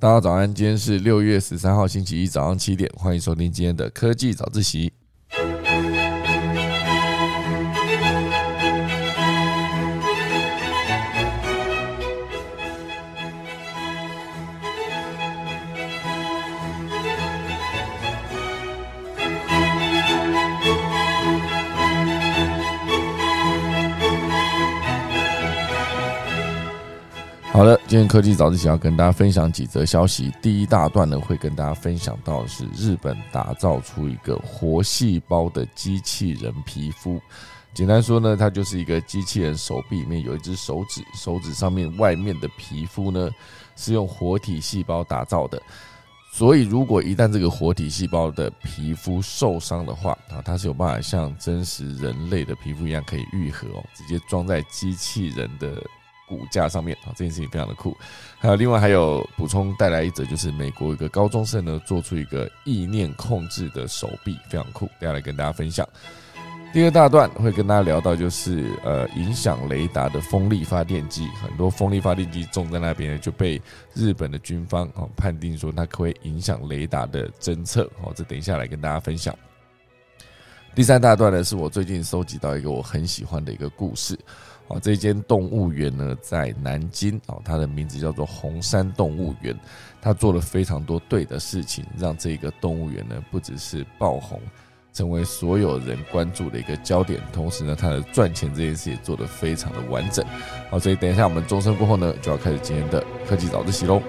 大家早安，今天是六月十三号星期一早上七点，欢迎收听今天的科技早自习。天科技早自习要跟大家分享几则消息。第一大段呢，会跟大家分享到的是日本打造出一个活细胞的机器人皮肤。简单说呢，它就是一个机器人手臂里面有一只手指，手指上面外面的皮肤呢是用活体细胞打造的。所以，如果一旦这个活体细胞的皮肤受伤的话啊，它是有办法像真实人类的皮肤一样可以愈合哦，直接装在机器人的。骨架上面啊，这件事情非常的酷。还有另外还有补充带来一则，就是美国一个高中生呢做出一个意念控制的手臂，非常酷，接下来跟大家分享。第二大段会跟大家聊到，就是呃影响雷达的风力发电机，很多风力发电机种在那边呢就被日本的军方哦判定说它可以影响雷达的侦测哦，这等一下来跟大家分享。第三大段呢是我最近收集到一个我很喜欢的一个故事。啊，这间动物园呢，在南京啊，它的名字叫做红山动物园。它做了非常多对的事情，让这个动物园呢，不只是爆红，成为所有人关注的一个焦点。同时呢，它的赚钱这件事也做得非常的完整。好，所以等一下我们钟声过后呢，就要开始今天的科技早自习喽。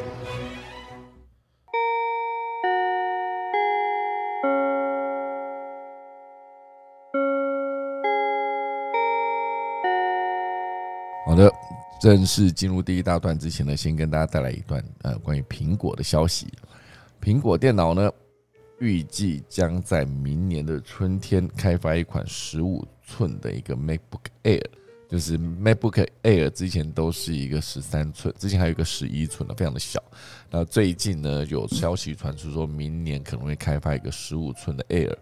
的，正式进入第一大段之前呢，先跟大家带来一段呃关于苹果的消息。苹果电脑呢，预计将在明年的春天开发一款十五寸的一个 MacBook Air，就是 MacBook Air 之前都是一个十三寸，之前还有一个十一寸的，非常的小。那最近呢，有消息传出说明年可能会开发一个十五寸的 Air。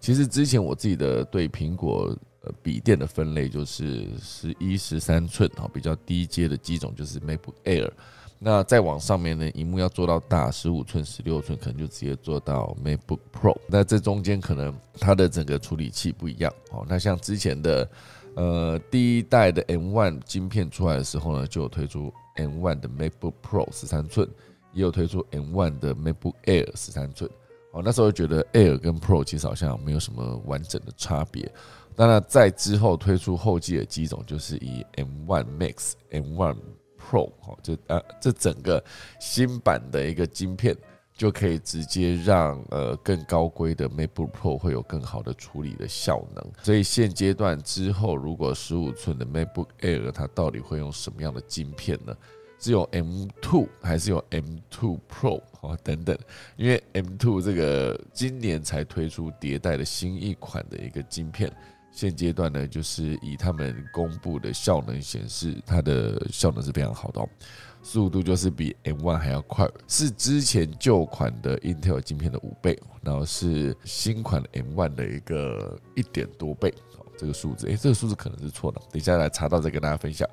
其实之前我自己的对苹果。呃，笔电的分类就是十一、十三寸啊，比较低阶的机种就是 MacBook Air。那再往上面呢，荧幕要做到大，十五寸、十六寸，可能就直接做到 MacBook Pro。那这中间可能它的整个处理器不一样哦。那像之前的呃第一代的 M1 晶片出来的时候呢，就有推出 M1 的 MacBook Pro 十三寸，也有推出 M1 的 MacBook Air 十三寸。哦，那时候觉得 Air 跟 Pro 其实好像没有什么完整的差别。当然，在之后推出后继的机种，就是以 M1 Max、M1 Pro 哈，就呃这整个新版的一个晶片，就可以直接让呃更高规的 MacBook Pro 会有更好的处理的效能。所以现阶段之后，如果十五寸的 MacBook Air 它到底会用什么样的晶片呢？是有 M2 还是有 M2 Pro 啊等等？因为 M2 这个今年才推出迭代的新一款的一个晶片。现阶段呢，就是以他们公布的效能显示，它的效能是非常好的，速度就是比 M1 还要快，是之前旧款的 Intel 晶片的五倍，然后是新款的 M1 的一个一点多倍。好，这个数字，诶，这个数字可能是错的，等下来查到再跟大家分享。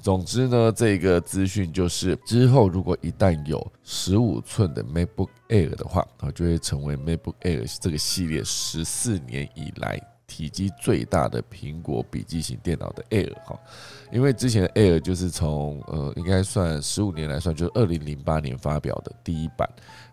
总之呢，这个资讯就是之后如果一旦有十五寸的 MacBook Air 的话，啊，就会成为 MacBook Air 这个系列十四年以来。体积最大的苹果笔记型电脑的 Air 哈，因为之前的 Air 就是从呃应该算十五年来算，就是二零零八年发表的第一版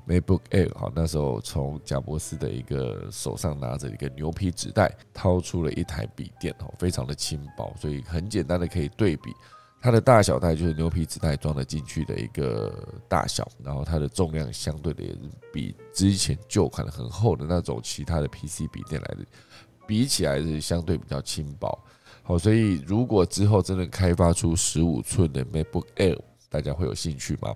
MacBook Air 哈，那时候从贾伯斯的一个手上拿着一个牛皮纸袋，掏出了一台笔电哈，非常的轻薄，所以很简单的可以对比它的大小，袋就是牛皮纸袋装得进去的一个大小，然后它的重量相对的也是比之前旧款的很厚的那种其他的 PC 笔电来的。比起来是相对比较轻薄，好，所以如果之后真的开发出十五寸的 MacBook Air，大家会有兴趣吗？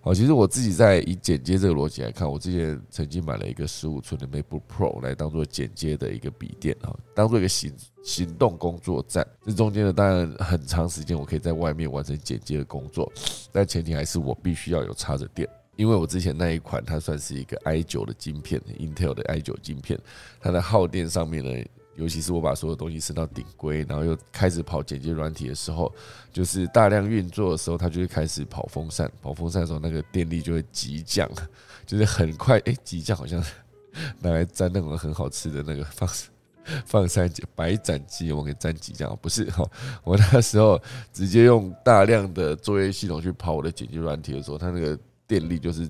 好，其实我自己在以剪接这个逻辑来看，我之前曾经买了一个十五寸的 MacBook Pro 来当做剪接的一个笔电啊，当做一个行行动工作站。这中间呢，当然很长时间我可以在外面完成剪接的工作，但前提还是我必须要有插着电。因为我之前那一款，它算是一个 i 九的晶片，Intel 的 i 九晶片，它的耗电上面呢，尤其是我把所有东西升到顶规，然后又开始跑剪接软体的时候，就是大量运作的时候，它就会开始跑风扇。跑风扇的时候，那个电力就会急降，就是很快，哎，急降好像 拿来沾那种很好吃的那个放放扇白斩鸡，我给沾急降，不是 哈。我那时候直接用大量的作业系统去跑我的剪辑软体的时候，它那个电力就是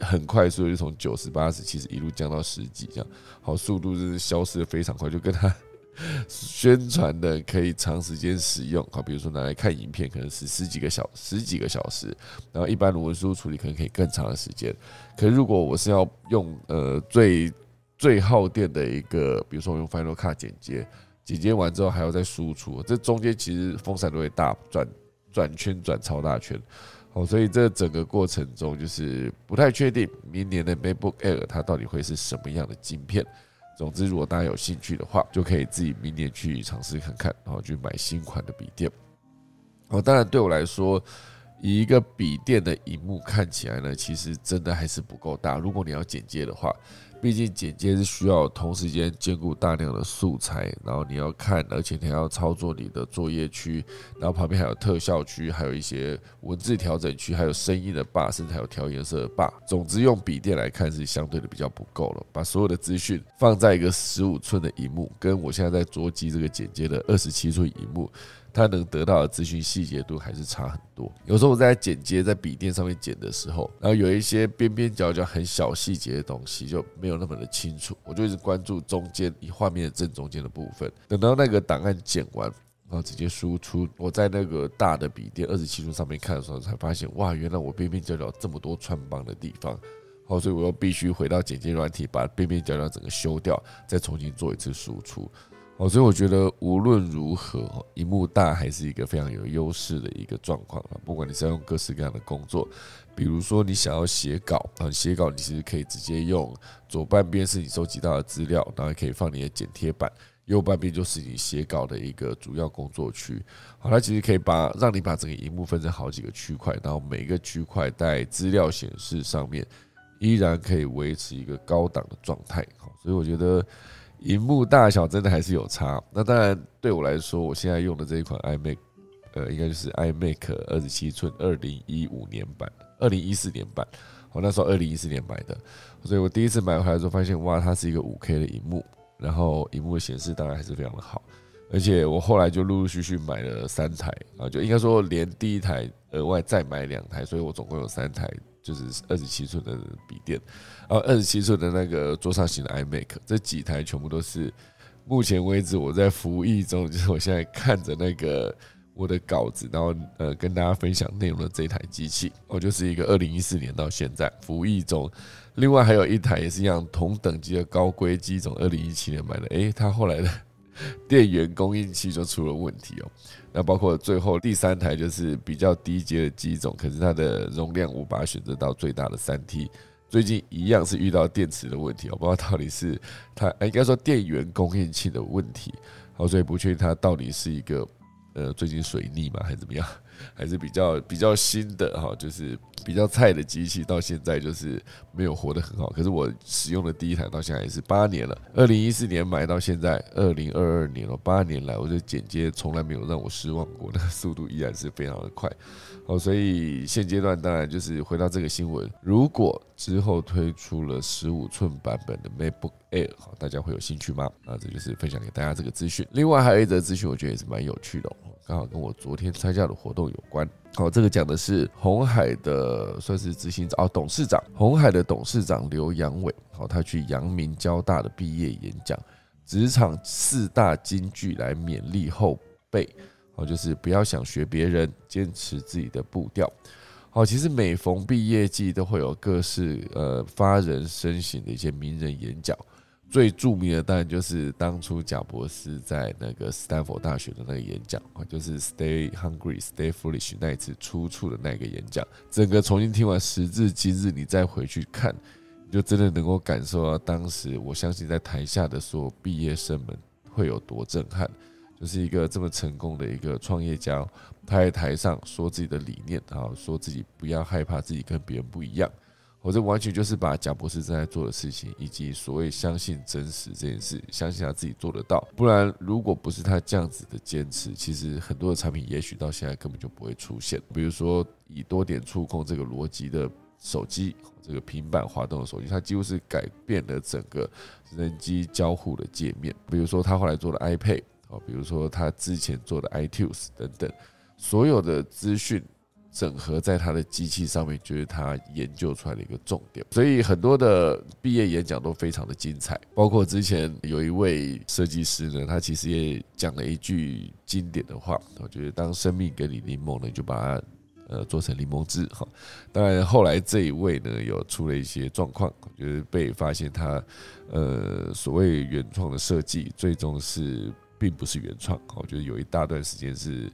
很快速的，就从九十八十其实一路降到十几这样，好速度就是消失的非常快，就跟它 宣传的可以长时间使用，好，比如说拿来看影片，可能是十几个小十几个小时，然后一般的文书处理可能可以更长的时间。可是如果我是要用呃最最耗电的一个，比如说我用 Final Cut 剪接，剪接完之后还要再输出，这中间其实风扇都会大转转圈转超大圈。哦，所以这整个过程中就是不太确定明年的 MacBook Air 它到底会是什么样的镜片。总之，如果大家有兴趣的话，就可以自己明年去尝试看看，然后去买新款的笔电。哦，当然对我来说，以一个笔电的荧幕看起来呢，其实真的还是不够大。如果你要剪接的话。毕竟剪接是需要同时间兼顾大量的素材，然后你要看，而且你还要操作你的作业区，然后旁边还有特效区，还有一些文字调整区，还有声音的 bar，甚至还有调颜色的霸。总之，用笔电来看是相对的比较不够了。把所有的资讯放在一个十五寸的荧幕，跟我现在在桌机这个剪接的二十七寸荧幕。他能得到的资讯细节度还是差很多。有时候我在剪接在笔电上面剪的时候，然后有一些边边角角很小细节的东西就没有那么的清楚，我就一直关注中间以画面的正中间的部分。等到那个档案剪完，然后直接输出，我在那个大的笔电二十七寸上面看的时候，才发现哇，原来我边边角角这么多穿帮的地方。好，所以我又必须回到剪接软体，把边边角角整个修掉，再重新做一次输出。哦，所以我觉得无论如何，荧幕大还是一个非常有优势的一个状况啊。不管你是要用各式各样的工作，比如说你想要写稿啊，写稿你其实可以直接用左半边是你收集到的资料，然后可以放你的剪贴板，右半边就是你写稿的一个主要工作区。好，它其实可以把让你把整个荧幕分成好几个区块，然后每个区块在资料显示上面依然可以维持一个高档的状态。好，所以我觉得。荧幕大小真的还是有差。那当然，对我来说，我现在用的这一款 iMac，呃，应该就是 iMac 二十七寸，二零一五年版，二零一四年版。我那时候二零一四年买的，所以我第一次买回来之后发现，哇，它是一个五 K 的荧幕，然后荧幕的显示当然还是非常的好。而且我后来就陆陆续续买了三台啊，就应该说连第一台额外再买两台，所以我总共有三台。就是二十七寸的笔电，然后二十七寸的那个桌上型的 iMac，这几台全部都是目前为止我在服役中，就是我现在看着那个我的稿子，然后呃跟大家分享内容的这台机器，我就是一个二零一四年到现在服役中。另外还有一台也是一样同等级的高规机种，二零一七年买的，诶，它后来的 电源供应器就出了问题哦。那包括最后第三台就是比较低阶的机种，可是它的容量无法选择到最大的三 T，最近一样是遇到电池的问题，我不知道到底是它应该说电源供应器的问题，好，所以不确定它到底是一个呃最近水逆嘛还是怎么样。还是比较比较新的哈，就是比较菜的机器，到现在就是没有活得很好。可是我使用的第一台到现在也是八年了，二零一四年买到现在二零二二年了，八年来我的剪接从来没有让我失望过，那速度依然是非常的快。哦，所以现阶段当然就是回到这个新闻，如果之后推出了十五寸版本的 MacBook Air，好，大家会有兴趣吗？啊，这就是分享给大家这个资讯。另外还有一则资讯，我觉得也是蛮有趣的。刚好跟我昨天参加的活动有关。好，这个讲的是红海的算是执行长哦，董事长，红海的董事长刘阳伟。好，他去阳明交大的毕业演讲，职场四大金句来勉励后辈。好，就是不要想学别人，坚持自己的步调。好，其实每逢毕业季都会有各式呃发人深省的一些名人演讲。最著名的当然就是当初贾博士在那个斯坦福大学的那个演讲，就是 “Stay hungry, stay foolish” 那一次出处的那个演讲。整个重新听完，时至今日，你再回去看，你就真的能够感受到当时我相信在台下的所有毕业生们会有多震撼。就是一个这么成功的一个创业家，他在台上说自己的理念啊，说自己不要害怕自己跟别人不一样。我这完全就是把贾博士正在做的事情，以及所谓相信真实这件事，相信他自己做得到。不然，如果不是他这样子的坚持，其实很多的产品也许到现在根本就不会出现。比如说，以多点触控这个逻辑的手机，这个平板滑动的手机，它几乎是改变了整个人机交互的界面。比如说，他后来做的 iPad，哦，比如说他之前做的 iTunes 等等，所有的资讯。整合在他的机器上面，就是他研究出来的一个重点。所以很多的毕业演讲都非常的精彩，包括之前有一位设计师呢，他其实也讲了一句经典的话，我觉得当生命给你柠檬呢，就把它呃做成柠檬汁哈。当然后来这一位呢，有出了一些状况，就是被发现他呃所谓原创的设计，最终是并不是原创。我觉得有一大段时间是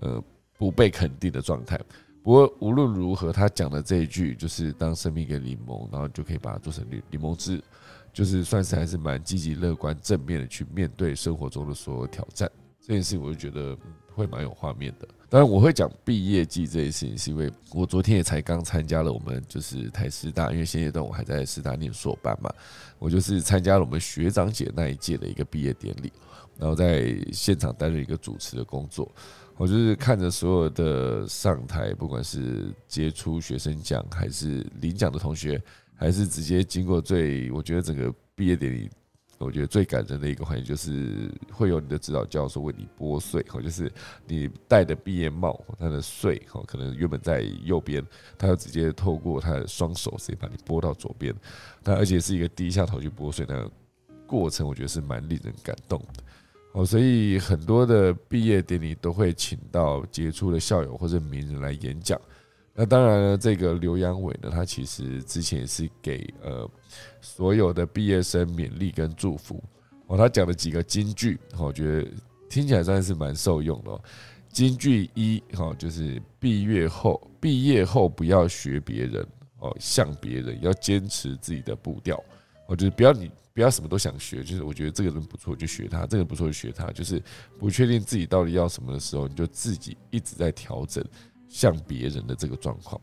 呃不被肯定的状态。不过无论如何，他讲的这一句就是“当生命给柠檬，然后就可以把它做成柠柠檬汁”，就是算是还是蛮积极乐观、正面的去面对生活中的所有挑战。这件事情我就觉得会蛮有画面的。当然，我会讲毕业季这件事情，是因为我昨天也才刚参加了我们就是台师大，因为现阶段我还在师大念硕班嘛，我就是参加了我们学长姐那一届的一个毕业典礼，然后在现场担任一个主持的工作。我就是看着所有的上台，不管是接触学生奖，还是领奖的同学，还是直接经过最，我觉得整个毕业典礼，我觉得最感人的一个环节，就是会有你的指导教授为你拨穗，哈，就是你戴的毕业帽，它的穗，哈，可能原本在右边，他要直接透过他的双手直接把你拨到左边，但而且是一个低下头去拨穗的过程，我觉得是蛮令人感动的。哦，所以很多的毕业典礼都会请到杰出的校友或者名人来演讲。那当然了，这个刘阳伟呢，他其实之前也是给呃所有的毕业生勉励跟祝福。哦，他讲了几个金句，我觉得听起来算是蛮受用的。金句一，哈，就是毕业后毕业后不要学别人，哦，像别人，要坚持自己的步调。我觉得不要你。不要什么都想学，就是我觉得这个人不错就学他，这个不错就学他，就是不确定自己到底要什么的时候，你就自己一直在调整像别人的这个状况。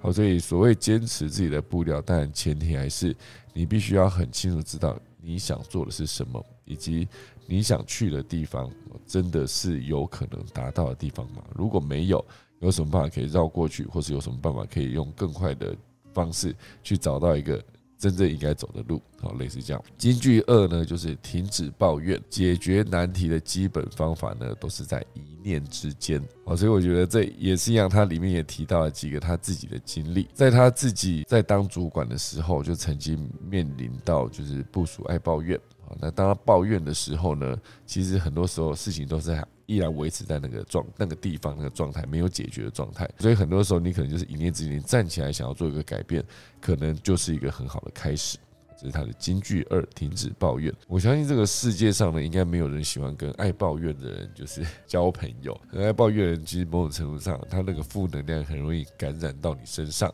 好，所以所谓坚持自己的步调，但前提还是你必须要很清楚知道你想做的是什么，以及你想去的地方真的是有可能达到的地方吗？如果没有，有什么办法可以绕过去，或是有什么办法可以用更快的方式去找到一个？真正应该走的路，好，类似这样。金句二呢，就是停止抱怨，解决难题的基本方法呢，都是在一念之间。好，所以我觉得这也是一样。他里面也提到了几个他自己的经历，在他自己在当主管的时候，就曾经面临到就是部署爱抱怨。那当他抱怨的时候呢，其实很多时候事情都是。依然维持在那个状那个地方那个状态没有解决的状态，所以很多时候你可能就是一念之间站起来想要做一个改变，可能就是一个很好的开始。这是他的金句二：停止抱怨。我相信这个世界上呢，应该没有人喜欢跟爱抱怨的人就是 交朋友。爱抱怨的人其实某种程度上，他那个负能量很容易感染到你身上，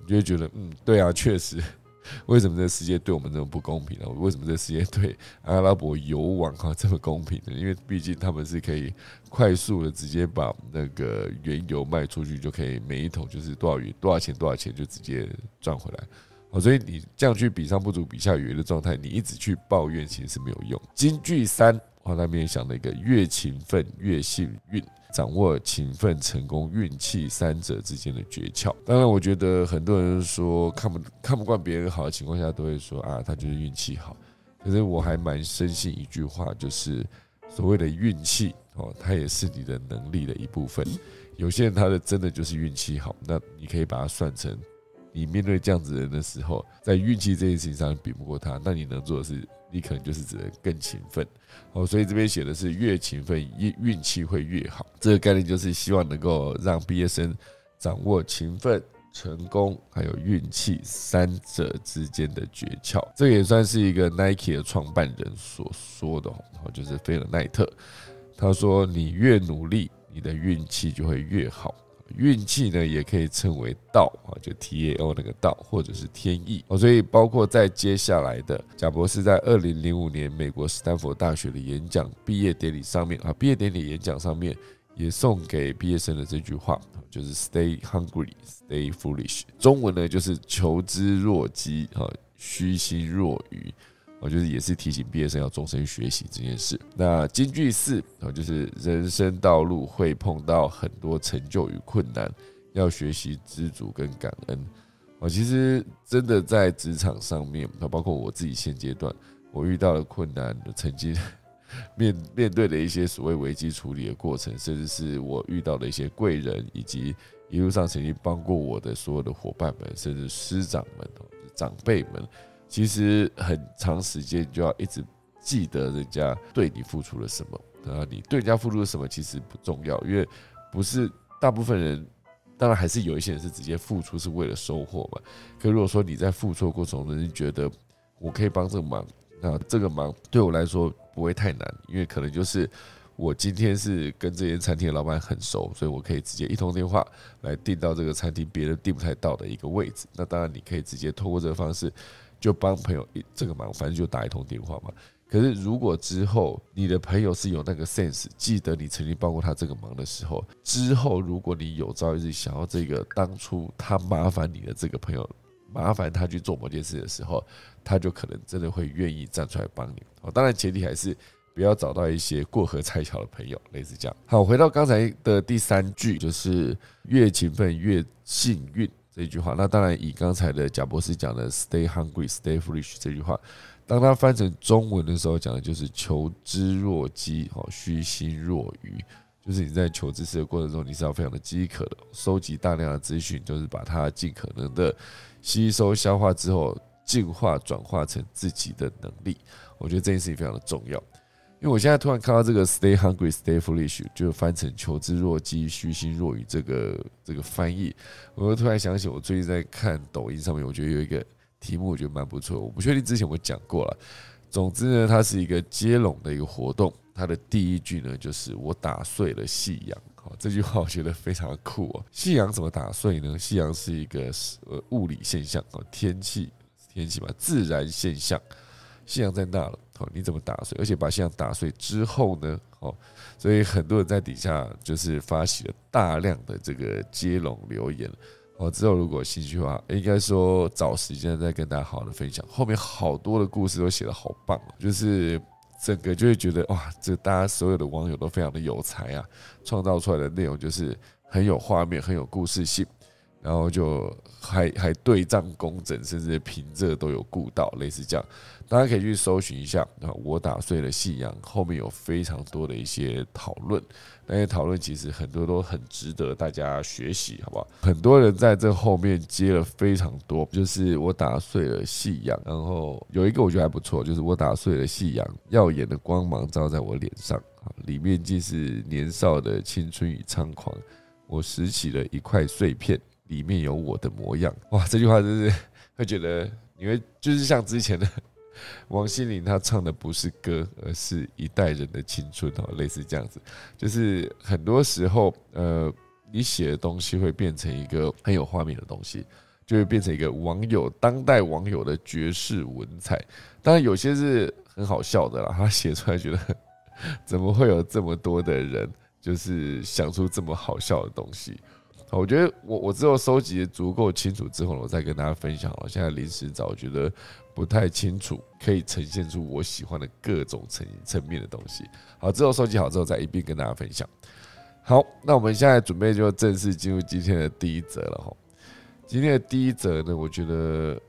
你就会觉得嗯，对啊，确实。为什么这世界对我们这么不公平呢？为什么这世界对阿拉伯油王哈这么公平呢？因为毕竟他们是可以快速的直接把那个原油卖出去，就可以每一桶就是多少元多少钱多少钱就直接赚回来。好，所以你这样去比上不足比下有余的状态，你一直去抱怨其实是没有用。金句三，我那边想了一个越勤奋越幸运。掌握勤奋、成功、运气三者之间的诀窍。当然，我觉得很多人说看不看不惯别人好的情况下，都会说啊，他就是运气好。可是我还蛮深信一句话，就是所谓的运气哦，它也是你的能力的一部分。有些人他的真的就是运气好，那你可以把它算成你面对这样子人的时候，在运气这件事情上比不过他，那你能做的是。你可能就是只能更勤奋哦，所以这边写的是越勤奋运运气会越好。这个概念就是希望能够让毕业生掌握勤奋、成功还有运气三者之间的诀窍。这也算是一个 Nike 的创办人所说的哦，就是菲尔奈特。他说：“你越努力，你的运气就会越好。”运气呢，也可以称为道啊，就 T A O 那个道，或者是天意哦。所以包括在接下来的贾博士在二零零五年美国斯坦福大学的演讲毕业典礼上面啊，毕业典礼演讲上面也送给毕业生的这句话，就是 “Stay hungry, stay foolish”。中文呢就是“求知若饥，啊，虚心若愚”。我就是也是提醒毕业生要终身学习这件事。那金句四啊，就是人生道路会碰到很多成就与困难，要学习知足跟感恩。啊，其实真的在职场上面，那包括我自己现阶段，我遇到的困难，曾经 面面对的一些所谓危机处理的过程，甚至是我遇到的一些贵人，以及一路上曾经帮过我的所有的伙伴们，甚至师长们、长辈们。其实很长时间就要一直记得人家对你付出了什么，然后，你对人家付出了什么其实不重要，因为不是大部分人，当然还是有一些人是直接付出是为了收获嘛。可如果说你在付出过程中，你觉得我可以帮这个忙，那这个忙对我来说不会太难，因为可能就是我今天是跟这间餐厅的老板很熟，所以我可以直接一通电话来订到这个餐厅别人订不太到的一个位置。那当然你可以直接通过这个方式。就帮朋友一这个忙，反正就打一通电话嘛。可是如果之后你的朋友是有那个 sense，记得你曾经帮过他这个忙的时候，之后如果你有朝一日想要这个当初他麻烦你的这个朋友麻烦他去做某件事的时候，他就可能真的会愿意站出来帮你。哦，当然前提还是不要找到一些过河拆桥的朋友，类似这样。好，回到刚才的第三句，就是越勤奋越幸运。这句话，那当然以刚才的贾博士讲的 “stay hungry, stay foolish” 这句话，当他翻成中文的时候，讲的就是“求知若饥，哦，虚心若愚”，就是你在求知识的过程中，你是要非常的饥渴的，收集大量的资讯，就是把它尽可能的吸收消化之后，进化转化成自己的能力。我觉得这件事情非常的重要。因为我现在突然看到这个 “stay hungry, stay foolish” 就翻成“求知若饥，虚心若愚”这个这个翻译，我又突然想起我最近在看抖音上面，我觉得有一个题目，我觉得蛮不错。我不确定之前我讲过了。总之呢，它是一个接龙的一个活动。它的第一句呢，就是“我打碎了夕阳”。好，这句话我觉得非常酷哦。夕阳怎么打碎呢？夕阳是一个呃物理现象哦，天气天气嘛，自然现象。信仰在那了。哦，你怎么打碎？而且把信仰打碎之后呢？哦，所以很多人在底下就是发起了大量的这个接龙留言。哦，之后如果有兴趣的话，应该说找时间再跟大家好好的分享。后面好多的故事都写的好棒，就是整个就会觉得哇，这大家所有的网友都非常的有才啊，创造出来的内容就是很有画面，很有故事性。然后就还还对仗工整，甚至平仄都有顾到，类似这样，大家可以去搜寻一下啊。我打碎了夕阳，后面有非常多的一些讨论，那些讨论其实很多都很值得大家学习，好不好？很多人在这后面接了非常多，就是我打碎了夕阳，然后有一个我觉得还不错，就是我打碎了夕阳，耀眼的光芒照在我脸上，里面既是年少的青春与猖狂，我拾起了一块碎片。里面有我的模样，哇！这句话真是 会觉得，因为就是像之前的王心凌，她唱的不是歌，而是一代人的青春哦，类似这样子。就是很多时候，呃，你写的东西会变成一个很有画面的东西，就会变成一个网友当代网友的绝世文采。当然，有些是很好笑的啦，他写出来觉得 怎么会有这么多的人，就是想出这么好笑的东西。我觉得我我之后收集足够清楚之后，我再跟大家分享了。现在临时找，我觉得不太清楚，可以呈现出我喜欢的各种层层面的东西。好，之后收集好之后，再一并跟大家分享。好，那我们现在准备就正式进入今天的第一则了哈。今天的第一则呢，我觉得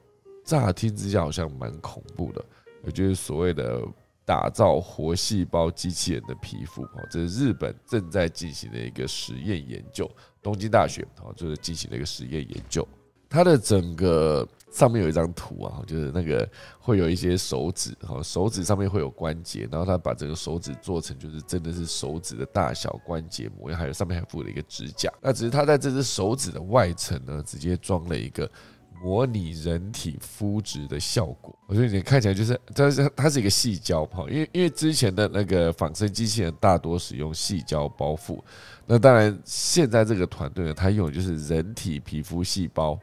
乍听之下好像蛮恐怖的，我觉得所谓的。打造活细胞机器人的皮肤，哦，这是日本正在进行的一个实验研究。东京大学，哦，就是进行了一个实验研究。它的整个上面有一张图啊，就是那个会有一些手指，哈，手指上面会有关节，然后他把整个手指做成就是真的是手指的大小关节模样，还有上面还附了一个指甲。那只是他在这只手指的外层呢，直接装了一个。模拟人体肤质的效果，我觉得你看起来就是，它是它是一个细胶泡，因为因为之前的那个仿生机器人大多使用细胶包覆，那当然现在这个团队呢，它用的就是人体皮肤细胞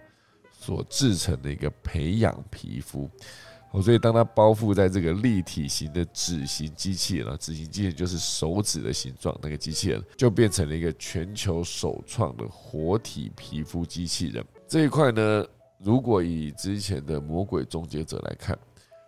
所制成的一个培养皮肤，所以当它包覆在这个立体型的指型机器人啊，指型机器人就是手指的形状，那个机器人就变成了一个全球首创的活体皮肤机器人。这一块呢，如果以之前的魔鬼终结者来看。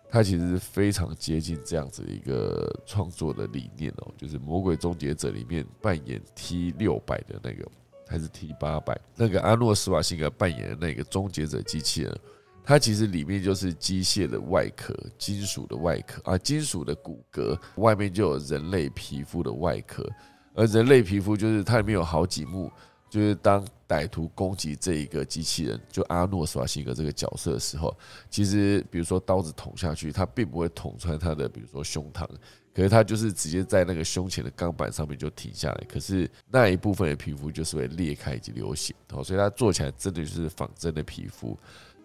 它其实是非常接近这样子一个创作的理念哦，就是《魔鬼终结者》里面扮演 T 六百的那个，还是 T 八百那个阿诺·施瓦辛格扮演的那个终结者机器人，它其实里面就是机械的外壳、金属的外壳啊，金属的骨骼外面就有人类皮肤的外壳，而人类皮肤就是它里面有好几幕。就是当歹徒攻击这一个机器人，就阿诺·施瓦辛格这个角色的时候，其实比如说刀子捅下去，他并不会捅穿他的，比如说胸膛，可是他就是直接在那个胸前的钢板上面就停下来，可是那一部分的皮肤就是会裂开以及流血，哦，所以他做起来真的就是仿真的皮肤。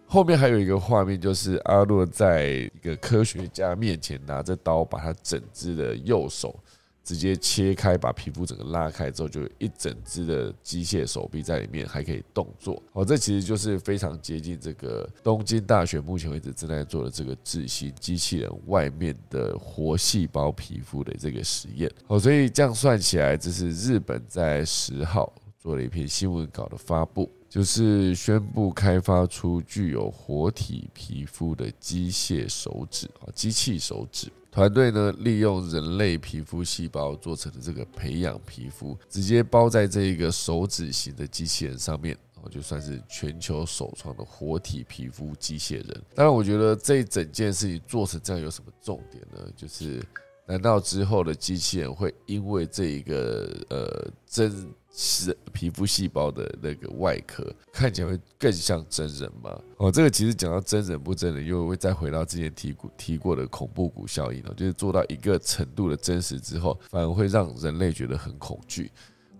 后面还有一个画面，就是阿诺在一个科学家面前拿着刀，把他整只的右手。直接切开，把皮肤整个拉开之后，就一整只的机械手臂在里面，还可以动作。好，这其实就是非常接近这个东京大学目前为止正在做的这个智型机器人外面的活细胞皮肤的这个实验。好，所以这样算起来，这是日本在十号做了一篇新闻稿的发布，就是宣布开发出具有活体皮肤的机械手指啊，机器手指。团队呢，利用人类皮肤细胞做成的这个培养皮肤，直接包在这一个手指型的机器人上面，哦，就算是全球首创的活体皮肤机械人。当然，我觉得这整件事情做成这样有什么重点呢？就是。难道之后的机器人会因为这一个呃真是皮肤细胞的那个外壳看起来会更像真人吗？哦，这个其实讲到真人不真人，又会再回到之前提过提过的恐怖谷效应了，就是做到一个程度的真实之后，反而会让人类觉得很恐惧。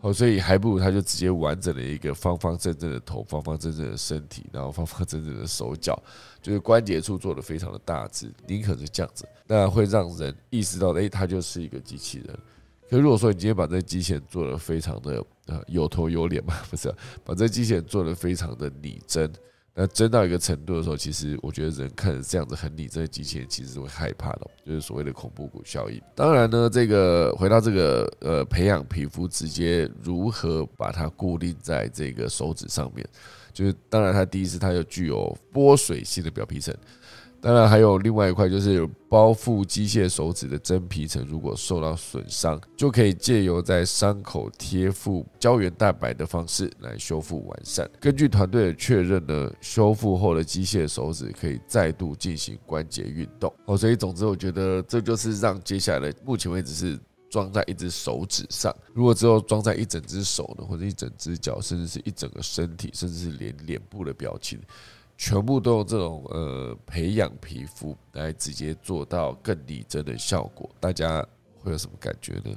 哦，所以还不如他就直接完整的一个方方正正的头，方方正正的身体，然后方方正正的手脚，就是关节处做的非常的大致，宁可是这样子，那会让人意识到，哎，他就是一个机器人。可如果说你今天把这机器人做的非常的有头有脸嘛，不是，把这机器人做的非常的拟真。那真到一个程度的时候，其实我觉得人看着这样子很拟真的机器人，其实会害怕的，就是所谓的恐怖谷效应。当然呢，这个回到这个呃培养皮肤，直接如何把它固定在这个手指上面，就是当然它第一次它又具有剥水性的表皮层。当然，还有另外一块，就是包覆机械手指的真皮层，如果受到损伤，就可以借由在伤口贴附胶原蛋白的方式来修复完善。根据团队的确认呢，修复后的机械手指可以再度进行关节运动。哦，所以总之，我觉得这就是让接下来目前为止是装在一只手指上，如果之后装在一整只手呢，或者一整只脚，甚至是一整个身体，甚至是连脸部的表情。全部都用这种呃培养皮肤来直接做到更拟真的效果，大家会有什么感觉呢？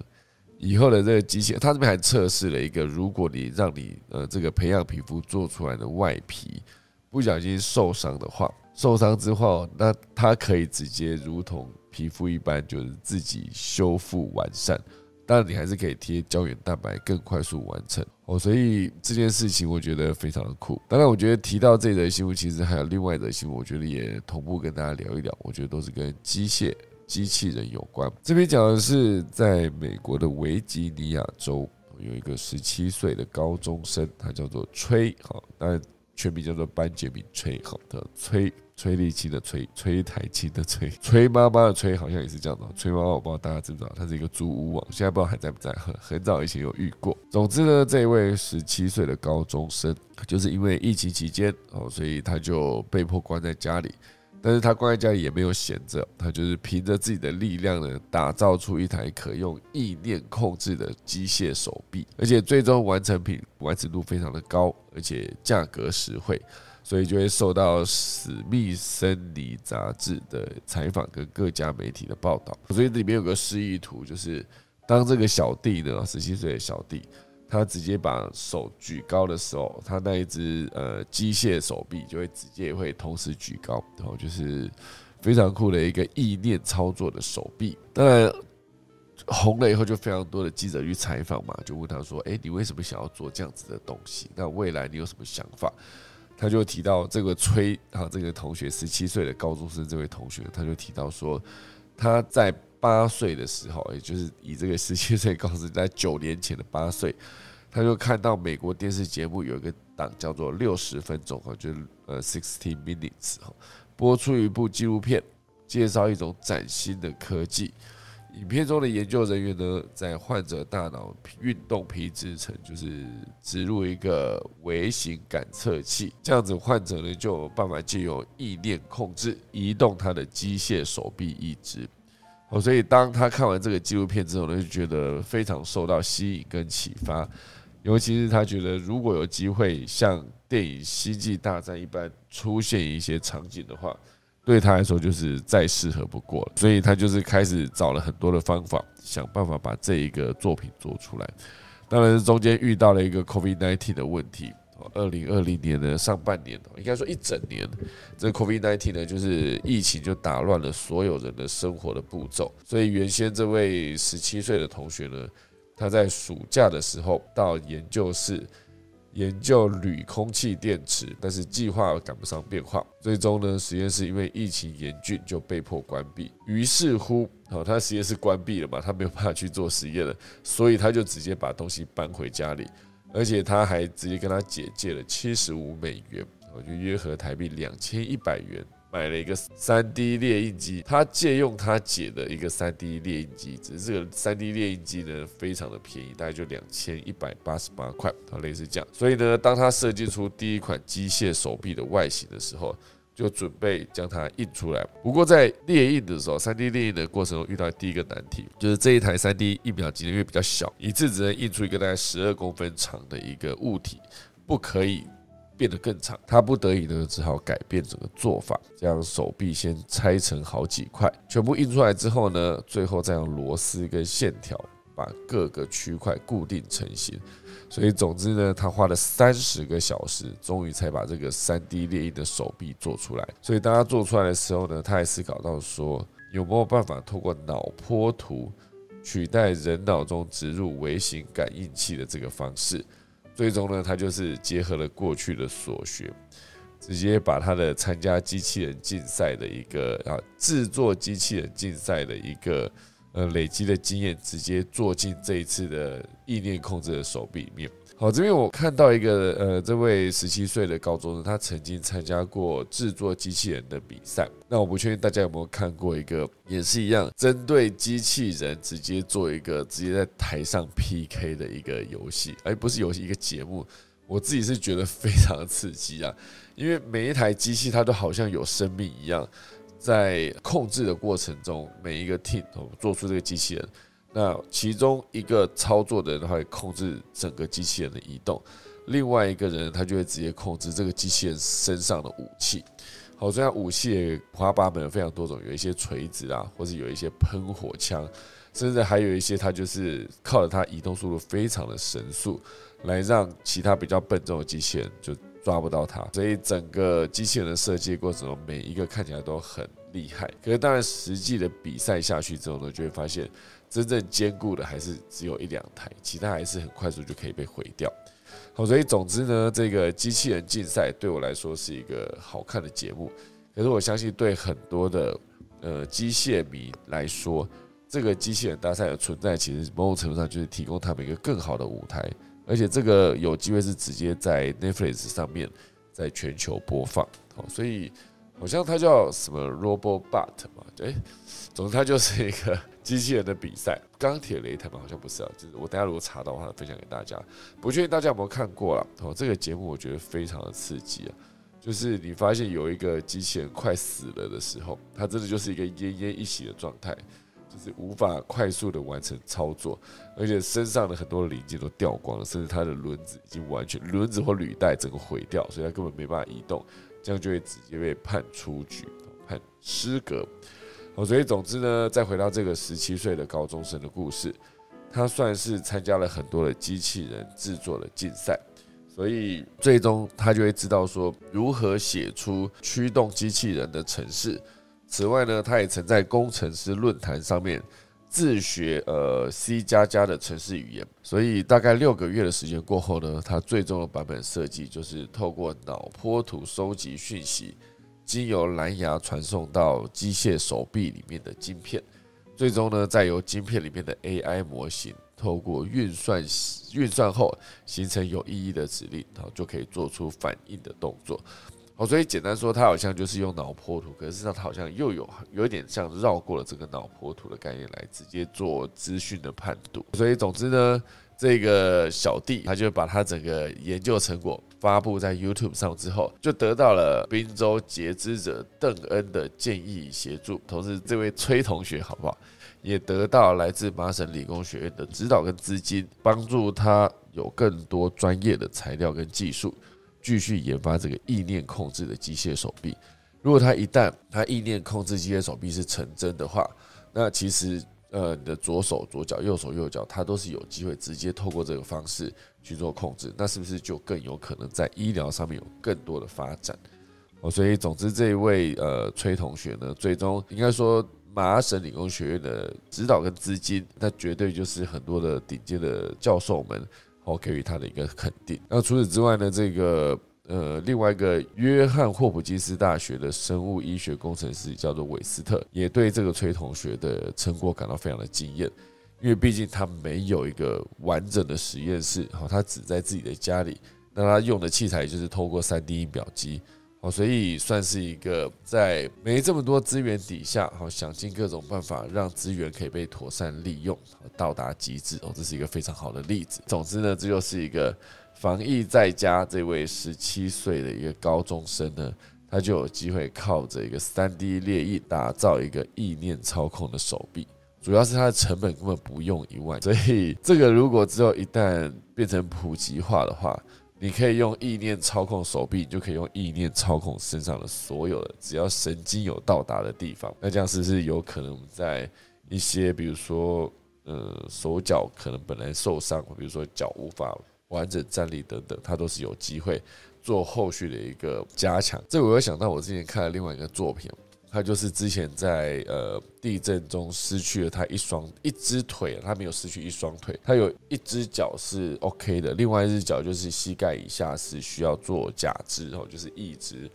以后的这个机器，它这边还测试了一个，如果你让你呃这个培养皮肤做出来的外皮不小心受伤的话，受伤之后，那它可以直接如同皮肤一般，就是自己修复完善。当然，你还是可以贴胶原蛋白，更快速完成哦。所以这件事情我觉得非常的酷。当然，我觉得提到这则新闻，其实还有另外一则新闻，我觉得也同步跟大家聊一聊。我觉得都是跟机械、机器人有关。这边讲的是在美国的维吉尼亚州有一个十七岁的高中生，他叫做崔，好，当然全名叫做班杰明崔，好的崔。崔立青的崔，崔台青的崔，崔妈妈的崔，好像也是这样的。崔妈妈，我不知道大家知不知道，它是一个租屋网，现在不知道还在不在。很很早以前有遇过。总之呢，这位十七岁的高中生，就是因为疫情期间哦，所以他就被迫关在家里。但是他关在家里也没有闲着，他就是凭着自己的力量呢，打造出一台可用意念控制的机械手臂，而且最终完成品完成度非常的高，而且价格实惠。所以就会受到《史密森尼》杂志的采访跟各家媒体的报道。所以里面有个示意图，就是当这个小弟呢，十七岁的小弟，他直接把手举高的时候，他那一只呃机械手臂就会直接会同时举高，然后就是非常酷的一个意念操作的手臂。当然红了以后，就非常多的记者去采访嘛，就问他说：“哎，你为什么想要做这样子的东西？那未来你有什么想法？”他就提到这个崔啊，这个同学十七岁的高中生，这位同学他就提到说，他在八岁的时候，也就是以这个十七岁高中在九年前的八岁，他就看到美国电视节目有一个档叫做六十分钟哈，就是呃 sixty minutes 哈，播出一部纪录片，介绍一种崭新的科技。影片中的研究人员呢，在患者大脑运动皮质层，就是植入一个微型感测器，这样子患者呢就有办法借由意念控制移动他的机械手臂一直。哦，所以当他看完这个纪录片之后呢，就觉得非常受到吸引跟启发，尤其是他觉得如果有机会像电影《星际大战》一般出现一些场景的话。对他来说就是再适合不过了，所以他就是开始找了很多的方法，想办法把这一个作品做出来。当然中间遇到了一个 COVID-19 的问题。二零二零年的上半年，应该说一整年，这 COVID-19 呢，就是疫情就打乱了所有人的生活的步骤。所以原先这位十七岁的同学呢，他在暑假的时候到研究室。研究铝空气电池，但是计划赶不上变化，最终呢，实验室因为疫情严峻就被迫关闭。于是乎，好，他实验室关闭了嘛，他没有办法去做实验了，所以他就直接把东西搬回家里，而且他还直接跟他姐借了七十五美元，就约合台币两千一百元。买了一个三 D 列印机，他借用他姐的一个三 D 列印机，只是这个三 D 列印机呢非常的便宜，大概就两千一百八十八块，啊，类似这样。所以呢，当他设计出第一款机械手臂的外形的时候，就准备将它印出来。不过在列印的时候，三 D 列印的过程中遇到第一个难题，就是这一台三 D 印表机因为比较小，一次只能印出一个大概十二公分长的一个物体，不可以。变得更长，他不得已呢，只好改变整个做法，将手臂先拆成好几块，全部印出来之后呢，最后再用螺丝跟线条把各个区块固定成型。所以总之呢，他花了三十个小时，终于才把这个三 D 列印的手臂做出来。所以当他做出来的时候呢，他还思考到说，有没有办法透过脑波图取代人脑中植入微型感应器的这个方式。最终呢，他就是结合了过去的所学，直接把他的参加机器人竞赛的一个啊制作机器人竞赛的一个呃累积的经验，直接做进这一次的意念控制的手臂里面。好，这边我看到一个呃，这位十七岁的高中生，他曾经参加过制作机器人的比赛。那我不确定大家有没有看过一个，也是一样，针对机器人直接做一个直接在台上 PK 的一个游戏，而不是游戏一个节目。我自己是觉得非常刺激啊，因为每一台机器它都好像有生命一样，在控制的过程中，每一个 team 做出这个机器人。那其中一个操作的人，他会控制整个机器人的移动；另外一个人，他就会直接控制这个机器人身上的武器。好，这样武器五花八门，非常多种，有一些锤子啊，或者有一些喷火枪，甚至还有一些，他就是靠着它移动速度非常的神速，来让其他比较笨重的机器人就抓不到它。所以整个机器人的设计过程中，每一个看起来都很厉害。可是当然，实际的比赛下去之后呢，就会发现。真正坚固的还是只有一两台，其他还是很快速就可以被毁掉。好，所以总之呢，这个机器人竞赛对我来说是一个好看的节目。可是我相信对很多的呃机械迷来说，这个机器人大赛的存在，其实某种程度上就是提供他们一个更好的舞台，而且这个有机会是直接在 Netflix 上面在全球播放。好，所以好像它叫什么 Robobot 嘛，对，总之它就是一个。机器人的比赛，钢铁擂台嘛，好像不是啊。就是我等下如果查到的话，分享给大家。不确定大家有没有看过了哦。这个节目我觉得非常的刺激啊。就是你发现有一个机器人快死了的时候，它真的就是一个奄奄一息的状态，就是无法快速的完成操作，而且身上的很多零件都掉光了，甚至它的轮子已经完全轮子或履带整个毁掉，所以它根本没办法移动，这样就会直接被判出局，判失格。哦，所以总之呢，再回到这个十七岁的高中生的故事，他算是参加了很多的机器人制作的竞赛，所以最终他就会知道说如何写出驱动机器人的程式。此外呢，他也曾在工程师论坛上面自学呃 C 加加的城市语言，所以大概六个月的时间过后呢，他最终的版本设计就是透过脑波图收集讯息，经由蓝牙传送到机械手臂里面的晶片，最终呢再由晶片里面的 AI 模型透过运算运算后形成有意义的指令，然后就可以做出反应的动作。哦，所以简单说，它好像就是用脑波图，可是实际上它好像又有有一点像绕过了这个脑波图的概念来直接做资讯的判读。所以总之呢，这个小弟他就把他整个研究成果发布在 YouTube 上之后，就得到了滨州截肢者邓恩的建议协助，同时这位崔同学好不好，也得到来自麻省理工学院的指导跟资金，帮助他有更多专业的材料跟技术。继续研发这个意念控制的机械手臂。如果他一旦他意念控制机械手臂是成真的话，那其实呃你的左手左脚、右手右脚，它都是有机会直接透过这个方式去做控制。那是不是就更有可能在医疗上面有更多的发展？哦，所以总之这一位呃崔同学呢，最终应该说麻省理工学院的指导跟资金，那绝对就是很多的顶尖的教授们。哦，给予他的一个肯定。那除此之外呢？这个呃，另外一个约翰霍普金斯大学的生物医学工程师叫做韦斯特，也对这个崔同学的成果感到非常的惊艳。因为毕竟他没有一个完整的实验室，好，他只在自己的家里，那他用的器材就是透过三 D 印表机。哦，所以算是一个在没这么多资源底下，好想尽各种办法让资源可以被妥善利用，到达极致。哦，这是一个非常好的例子。总之呢，这就是一个防疫在家这位十七岁的一个高中生呢，他就有机会靠着一个三 D 列印打造一个意念操控的手臂。主要是它的成本根本不用一万，所以这个如果之后一旦变成普及化的话，你可以用意念操控手臂，你就可以用意念操控身上的所有的，只要神经有到达的地方。那这样是不是有可能在一些，比如说，呃，手脚可能本来受伤，比如说脚无法完整站立等等，它都是有机会做后续的一个加强。这我又想到我之前看了另外一个作品。他就是之前在呃地震中失去了他一双一只腿，他没有失去一双腿，他有一只脚是 OK 的，另外一只脚就是膝盖以下是需要做假肢哦，就是义肢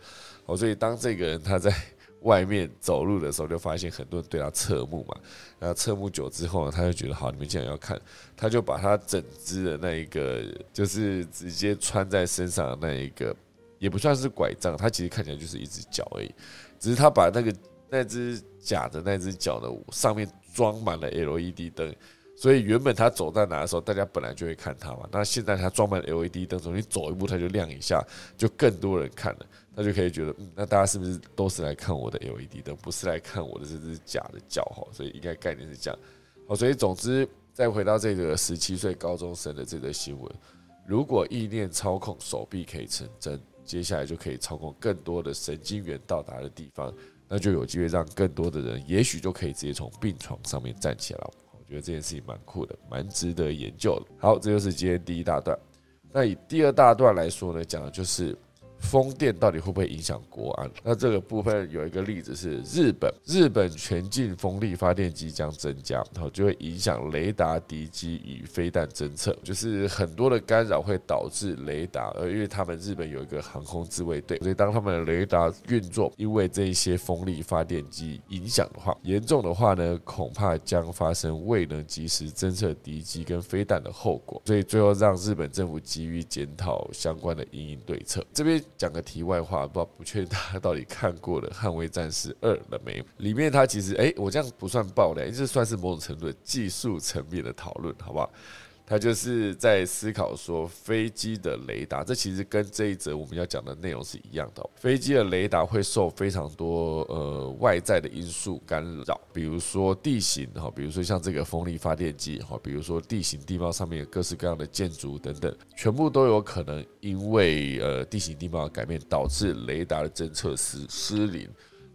哦，所以当这个人他在 外面走路的时候，就发现很多人对他侧目嘛，然后侧目久之后呢，他就觉得好，你们竟然要看，他就把他整只的那一个，就是直接穿在身上的那一个，也不算是拐杖，他其实看起来就是一只脚而已。只是他把那个那只假的那只脚的，上面装满了 LED 灯，所以原本他走在哪的时候，大家本来就会看他嘛。那现在他装满 LED 灯，所以你走一步他就亮一下，就更多人看了，他就可以觉得，嗯，那大家是不是都是来看我的 LED 灯，不是来看我的这只假的脚哈？所以应该概念是这样。好，所以总之再回到这个十七岁高中生的这个新闻，如果意念操控手臂可以成真。接下来就可以操控更多的神经元到达的地方，那就有机会让更多的人，也许就可以直接从病床上面站起来。我觉得这件事情蛮酷的，蛮值得研究的。好，这就是今天第一大段。那以第二大段来说呢，讲的就是。风电到底会不会影响国安？那这个部分有一个例子是日本，日本全境风力发电机将增加，然后就会影响雷达敌机与飞弹侦测，就是很多的干扰会导致雷达，而因为他们日本有一个航空自卫队，所以当他们的雷达运作因为这一些风力发电机影响的话，严重的话呢，恐怕将发生未能及时侦测敌机跟飞弹的后果，所以最后让日本政府急于检讨相关的应应对策。这边。讲个题外话，不不确定大家到底看过了《捍卫战士二》了没？里面它其实，哎，我这样不算爆料，这算是某种程度的技术层面的讨论，好不好？他就是在思考说，飞机的雷达，这其实跟这一则我们要讲的内容是一样的。飞机的雷达会受非常多呃外在的因素干扰，比如说地形哈，比如说像这个风力发电机哈，比如说地形地貌上面有各式各样的建筑等等，全部都有可能因为呃地形地貌的改变导致雷达的侦测失失灵。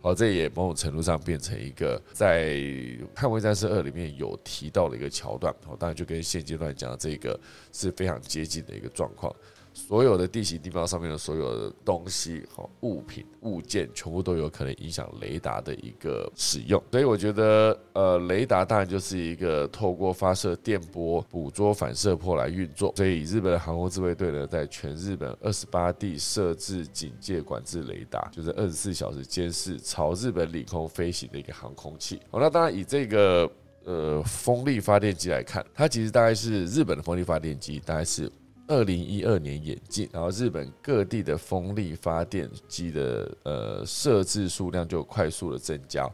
哦，这也某种程度上变成一个在《捍卫战士二》里面有提到的一个桥段。哦，当然就跟现阶段讲的这个是非常接近的一个状况。所有的地形地貌上面的所有的东西、哈物品、物件，全部都有可能影响雷达的一个使用。所以我觉得，呃，雷达当然就是一个透过发射电波捕捉反射波来运作。所以日本的航空自卫队呢，在全日本二十八地设置警戒管制雷达，就是二十四小时监视朝日本领空飞行的一个航空器。好，那当然以这个呃风力发电机来看，它其实大概是日本的风力发电机，大概是。二零一二年演进，然后日本各地的风力发电机的呃设置数量就快速的增加。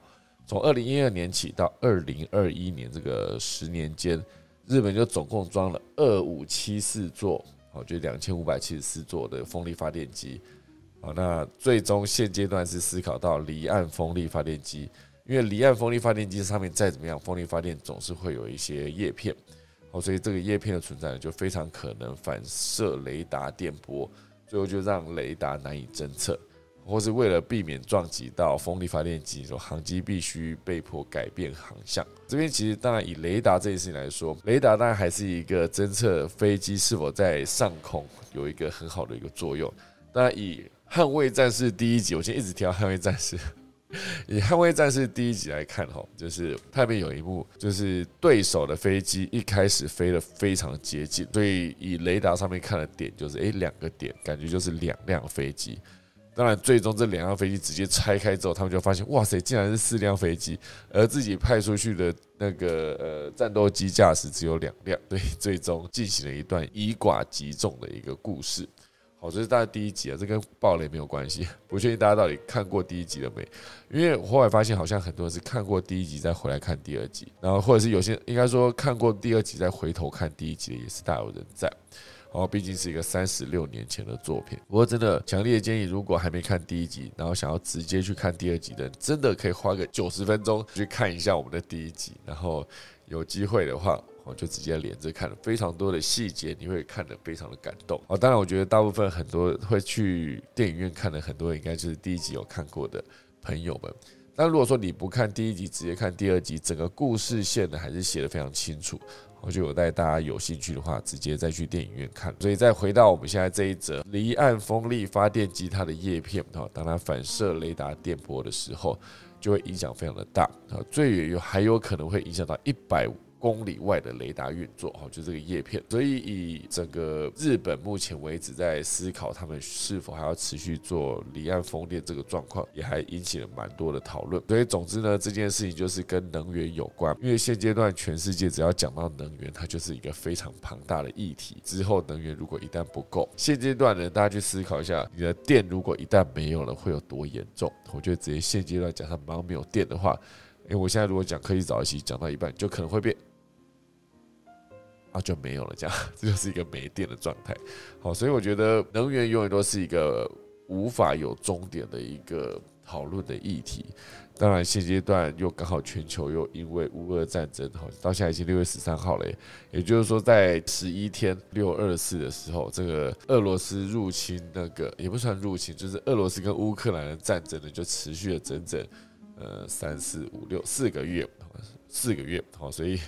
从二零一二年起到二零二一年这个十年间，日本就总共装了二五七四座，哦，就两千五百七十四座的风力发电机。好，那最终现阶段是思考到离岸风力发电机，因为离岸风力发电机上面再怎么样，风力发电总是会有一些叶片。哦，所以这个叶片的存在，就非常可能反射雷达电波，最后就让雷达难以侦测，或是为了避免撞击到风力发电机，说航机必须被迫改变航向。这边其实当然以雷达这件事情来说，雷达当然还是一个侦测飞机是否在上空有一个很好的一个作用。当然以捍卫战士第一集，我先一直提到捍卫战士。以《捍卫战士》第一集来看，哈，就是它里面有一幕，就是对手的飞机一开始飞得非常接近，所以以雷达上面看的点就是，诶，两个点，感觉就是两辆飞机。当然，最终这两辆飞机直接拆开之后，他们就发现，哇塞，竟然是四辆飞机，而自己派出去的那个呃战斗机驾驶只有两辆，对，最终进行了一段以寡击众的一个故事。好，这是大家第一集啊，这跟暴雷没有关系。不确定大家到底看过第一集了没？因为我后来发现，好像很多人是看过第一集再回来看第二集，然后或者是有些应该说看过第二集再回头看第一集的也是大有人在。然后毕竟是一个三十六年前的作品，不过真的强烈建议，如果还没看第一集，然后想要直接去看第二集的，真的可以花个九十分钟去看一下我们的第一集，然后有机会的话。我就直接连着看了非常多的细节，你会看得非常的感动。哦，当然，我觉得大部分很多会去电影院看的很多人，应该就是第一集有看过的朋友们。但如果说你不看第一集，直接看第二集，整个故事线呢还是写的非常清楚。我就有带大家有兴趣的话，直接再去电影院看。所以再回到我们现在这一则离岸风力发电机，它的叶片哈，当它反射雷达电波的时候，就会影响非常的大啊，最远有还有可能会影响到一百。公里外的雷达运作，哈，就这个叶片。所以以整个日本目前为止在思考，他们是否还要持续做离岸风电这个状况，也还引起了蛮多的讨论。所以总之呢，这件事情就是跟能源有关，因为现阶段全世界只要讲到能源，它就是一个非常庞大的议题。之后能源如果一旦不够，现阶段呢，大家去思考一下，你的电如果一旦没有了，会有多严重？我觉得直接现阶段讲它马上没有电的话，因为我现在如果讲科技早期讲到一半，就可能会变。啊，就没有了，这样这就是一个没电的状态。好，所以我觉得能源永远都是一个无法有终点的一个讨论的议题。当然，现阶段又刚好全球又因为乌俄战争，好到现在已经六月十三号了，也就是说在十一天六二四的时候，这个俄罗斯入侵那个也不算入侵，就是俄罗斯跟乌克兰的战争呢，就持续了整整呃三四五六四个月，四个月。好，所以。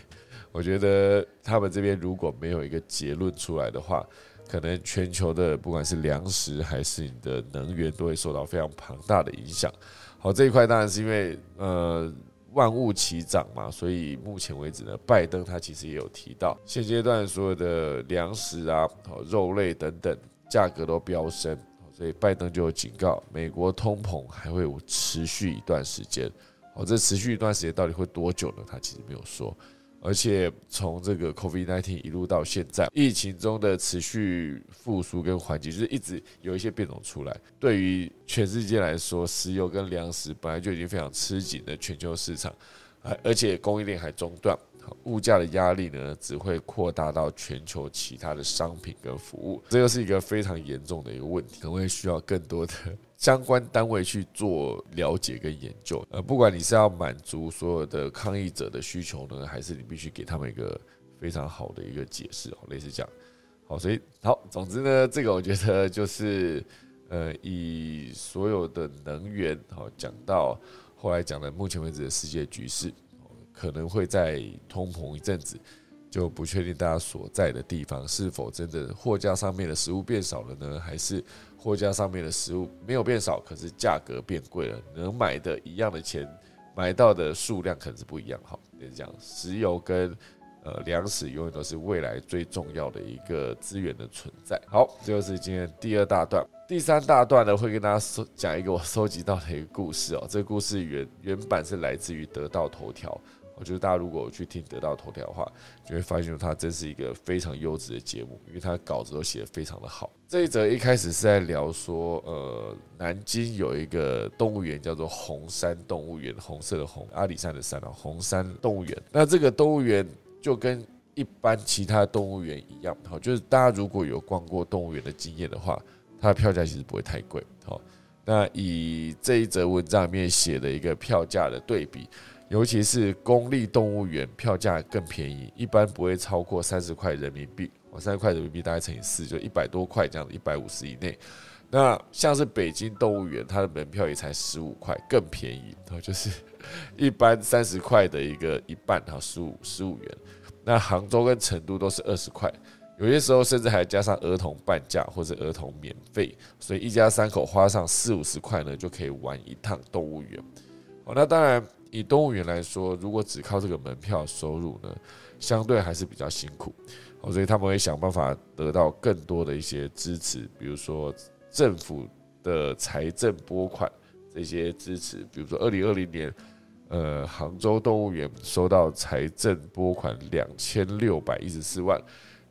我觉得他们这边如果没有一个结论出来的话，可能全球的不管是粮食还是你的能源都会受到非常庞大的影响。好，这一块当然是因为呃万物齐涨嘛，所以目前为止呢，拜登他其实也有提到，现阶段所有的粮食啊、肉类等等价格都飙升，所以拜登就有警告，美国通膨还会持续一段时间。好，这持续一段时间到底会多久呢？他其实没有说。而且从这个 COVID-19 一路到现在，疫情中的持续复苏跟缓解，就是一直有一些变种出来。对于全世界来说，石油跟粮食本来就已经非常吃紧的全球市场，而而且供应链还中断，物价的压力呢只会扩大到全球其他的商品跟服务，这又是一个非常严重的一个问题，可能会需要更多的。相关单位去做了解跟研究，呃，不管你是要满足所有的抗议者的需求呢，还是你必须给他们一个非常好的一个解释哦，类似这样。好，所以好，总之呢，这个我觉得就是，呃，以所有的能源，好讲到后来讲的目前为止的世界局势，可能会在通膨一阵子，就不确定大家所在的地方是否真的货架上面的食物变少了呢？还是货架上面的食物没有变少，可是价格变贵了？能买的一样的钱，买到的数量可能是不一样。好，就是讲石油跟呃粮食永远都是未来最重要的一个资源的存在。好，这就是今天第二大段。第三大段呢，会跟大家收讲一个我收集到的一个故事哦。这个故事原原版是来自于得到头条。我觉得大家如果去听得到头条的话，就会发现它真是一个非常优质的节目，因为它稿子都写得非常的好。这一则一开始是在聊说，呃，南京有一个动物园叫做红山动物园，红色的红，阿里山的山啊，红山动物园。那这个动物园就跟一般其他动物园一样，好，就是大家如果有逛过动物园的经验的话，它的票价其实不会太贵。好，那以这一则文章里面写的一个票价的对比。尤其是公立动物园票价更便宜，一般不会超过三十块人民币。我三十块人民币大概乘以四，就一百多块这样子，一百五十以内。那像是北京动物园，它的门票也才十五块，更便宜。然后就是 一般三十块的一个一半，哈，十五十五元。那杭州跟成都都是二十块，有些时候甚至还加上儿童半价或者儿童免费，所以一家三口花上四五十块呢，就可以玩一趟动物园。哦，那当然。以动物园来说，如果只靠这个门票收入呢，相对还是比较辛苦。哦，所以他们会想办法得到更多的一些支持，比如说政府的财政拨款这些支持，比如说二零二零年，呃，杭州动物园收到财政拨款两千六百一十四万，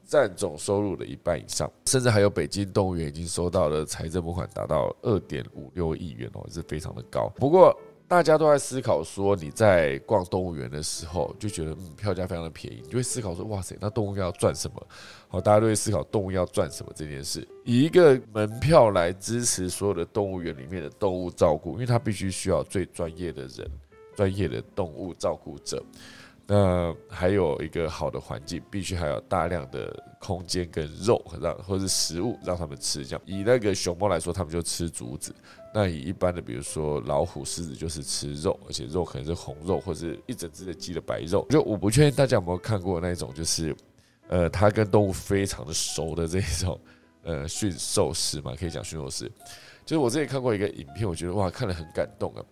占总收入的一半以上，甚至还有北京动物园已经收到了财政拨款达到二点五六亿元哦，是非常的高。不过，大家都在思考说，你在逛动物园的时候就觉得，嗯，票价非常的便宜，你就会思考说，哇塞，那动物要赚什么？好，大家都会思考动物要赚什么这件事。以一个门票来支持所有的动物园里面的动物照顾，因为它必须需要最专业的人，专业的动物照顾者。那还有一个好的环境，必须还有大量的空间跟肉，让或是食物让他们吃。这样，以那个熊猫来说，他们就吃竹子。那以一般的，比如说老虎、狮子，就是吃肉，而且肉可能是红肉，或者是一整只的鸡的白肉。就我不确定大家有没有看过那一种，就是呃，它跟动物非常的熟的这一种呃驯兽师嘛，可以讲驯兽师。就是我之前看过一个影片，我觉得哇，看了很感动啊。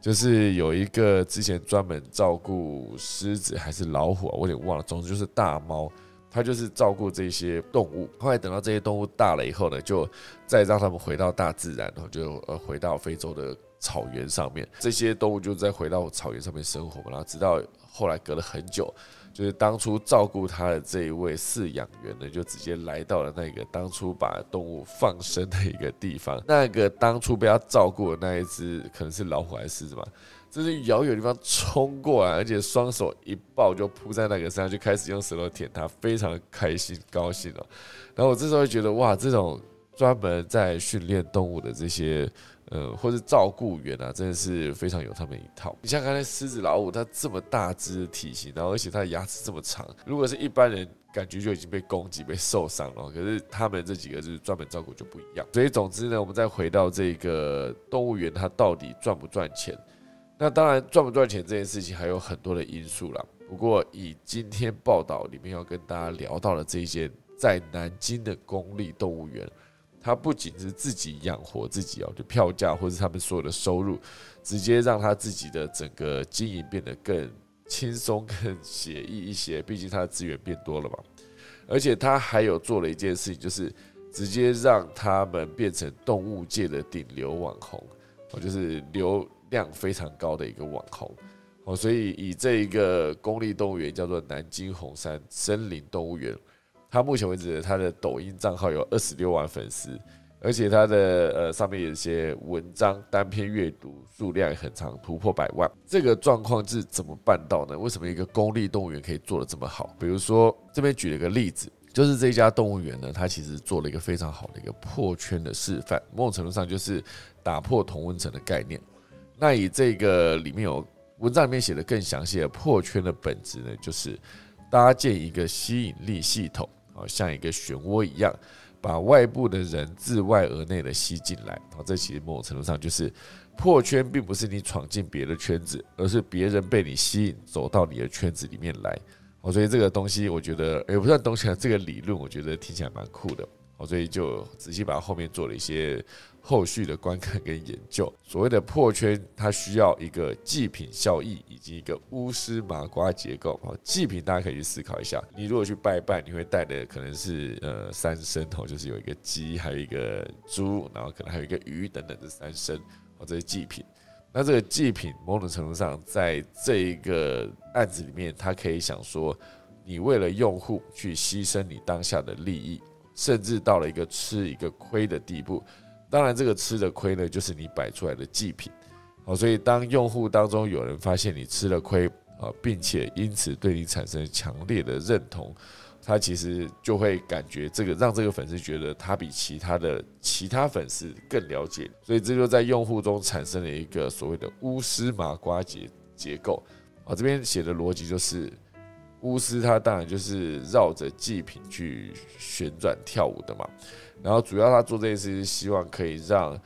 就是有一个之前专门照顾狮子还是老虎啊，我有点忘了。总之就是大猫。他就是照顾这些动物，后来等到这些动物大了以后呢，就再让他们回到大自然，然后就呃回到非洲的草原上面，这些动物就再回到草原上面生活嘛，然后直到后来隔了很久，就是当初照顾他的这一位饲养员呢，就直接来到了那个当初把动物放生的一个地方，那个当初被他照顾的那一只可能是老虎还是狮子吧。就是遥远地方冲过来，而且双手一抱就扑在那个身上，就开始用舌头舔它，非常开心高兴了。然后我这时候觉得，哇，这种专门在训练动物的这些呃，或是照顾员啊，真的是非常有他们一套。你像刚才狮子、老虎，它这么大只的体型，然后而且它的牙齿这么长，如果是一般人，感觉就已经被攻击、被受伤了。可是他们这几个就是专门照顾就不一样。所以总之呢，我们再回到这个动物园，它到底赚不赚钱？那当然，赚不赚钱这件事情还有很多的因素啦。不过，以今天报道里面要跟大家聊到的这一间在南京的公立动物园，它不仅是自己养活自己哦，就票价或是他们所有的收入，直接让他自己的整个经营变得更轻松、更写意一些。毕竟他的资源变多了嘛。而且他还有做了一件事情，就是直接让他们变成动物界的顶流网红，哦，就是流。量非常高的一个网红哦，所以以这一个公立动物园叫做南京红山森林动物园，它目前为止它的抖音账号有二十六万粉丝，而且它的呃上面有一些文章单篇阅读数量也很长，突破百万。这个状况是怎么办到呢？为什么一个公立动物园可以做的这么好？比如说这边举了一个例子，就是这家动物园呢，它其实做了一个非常好的一个破圈的示范，某种程度上就是打破同温层的概念。那以这个里面有文章里面写的更详细的破圈的本质呢，就是搭建一个吸引力系统，啊，像一个漩涡一样，把外部的人自外而内的吸进来。啊，这其实某种程度上就是破圈，并不是你闯进别的圈子，而是别人被你吸引走到你的圈子里面来。哦，所以这个东西我觉得也不算东西啊，这个理论我觉得听起来蛮酷的。哦，所以就仔细把后面做了一些后续的观看跟研究。所谓的破圈，它需要一个祭品效益以及一个巫师麻瓜结构。哦，祭品大家可以去思考一下，你如果去拜拜，你会带的可能是呃三牲哦，就是有一个鸡，还有一个猪，然后可能还有一个鱼等等这三牲哦，这些祭品。那这个祭品某种程度上，在这一个案子里面，他可以想说，你为了用户去牺牲你当下的利益。甚至到了一个吃一个亏的地步，当然这个吃的亏呢，就是你摆出来的祭品，好，所以当用户当中有人发现你吃了亏啊，并且因此对你产生强烈的认同，他其实就会感觉这个让这个粉丝觉得他比其他的其他粉丝更了解，所以这就在用户中产生了一个所谓的巫师麻瓜结结构，啊，这边写的逻辑就是。巫师他当然就是绕着祭品去旋转跳舞的嘛，然后主要他做这件事是希望可以让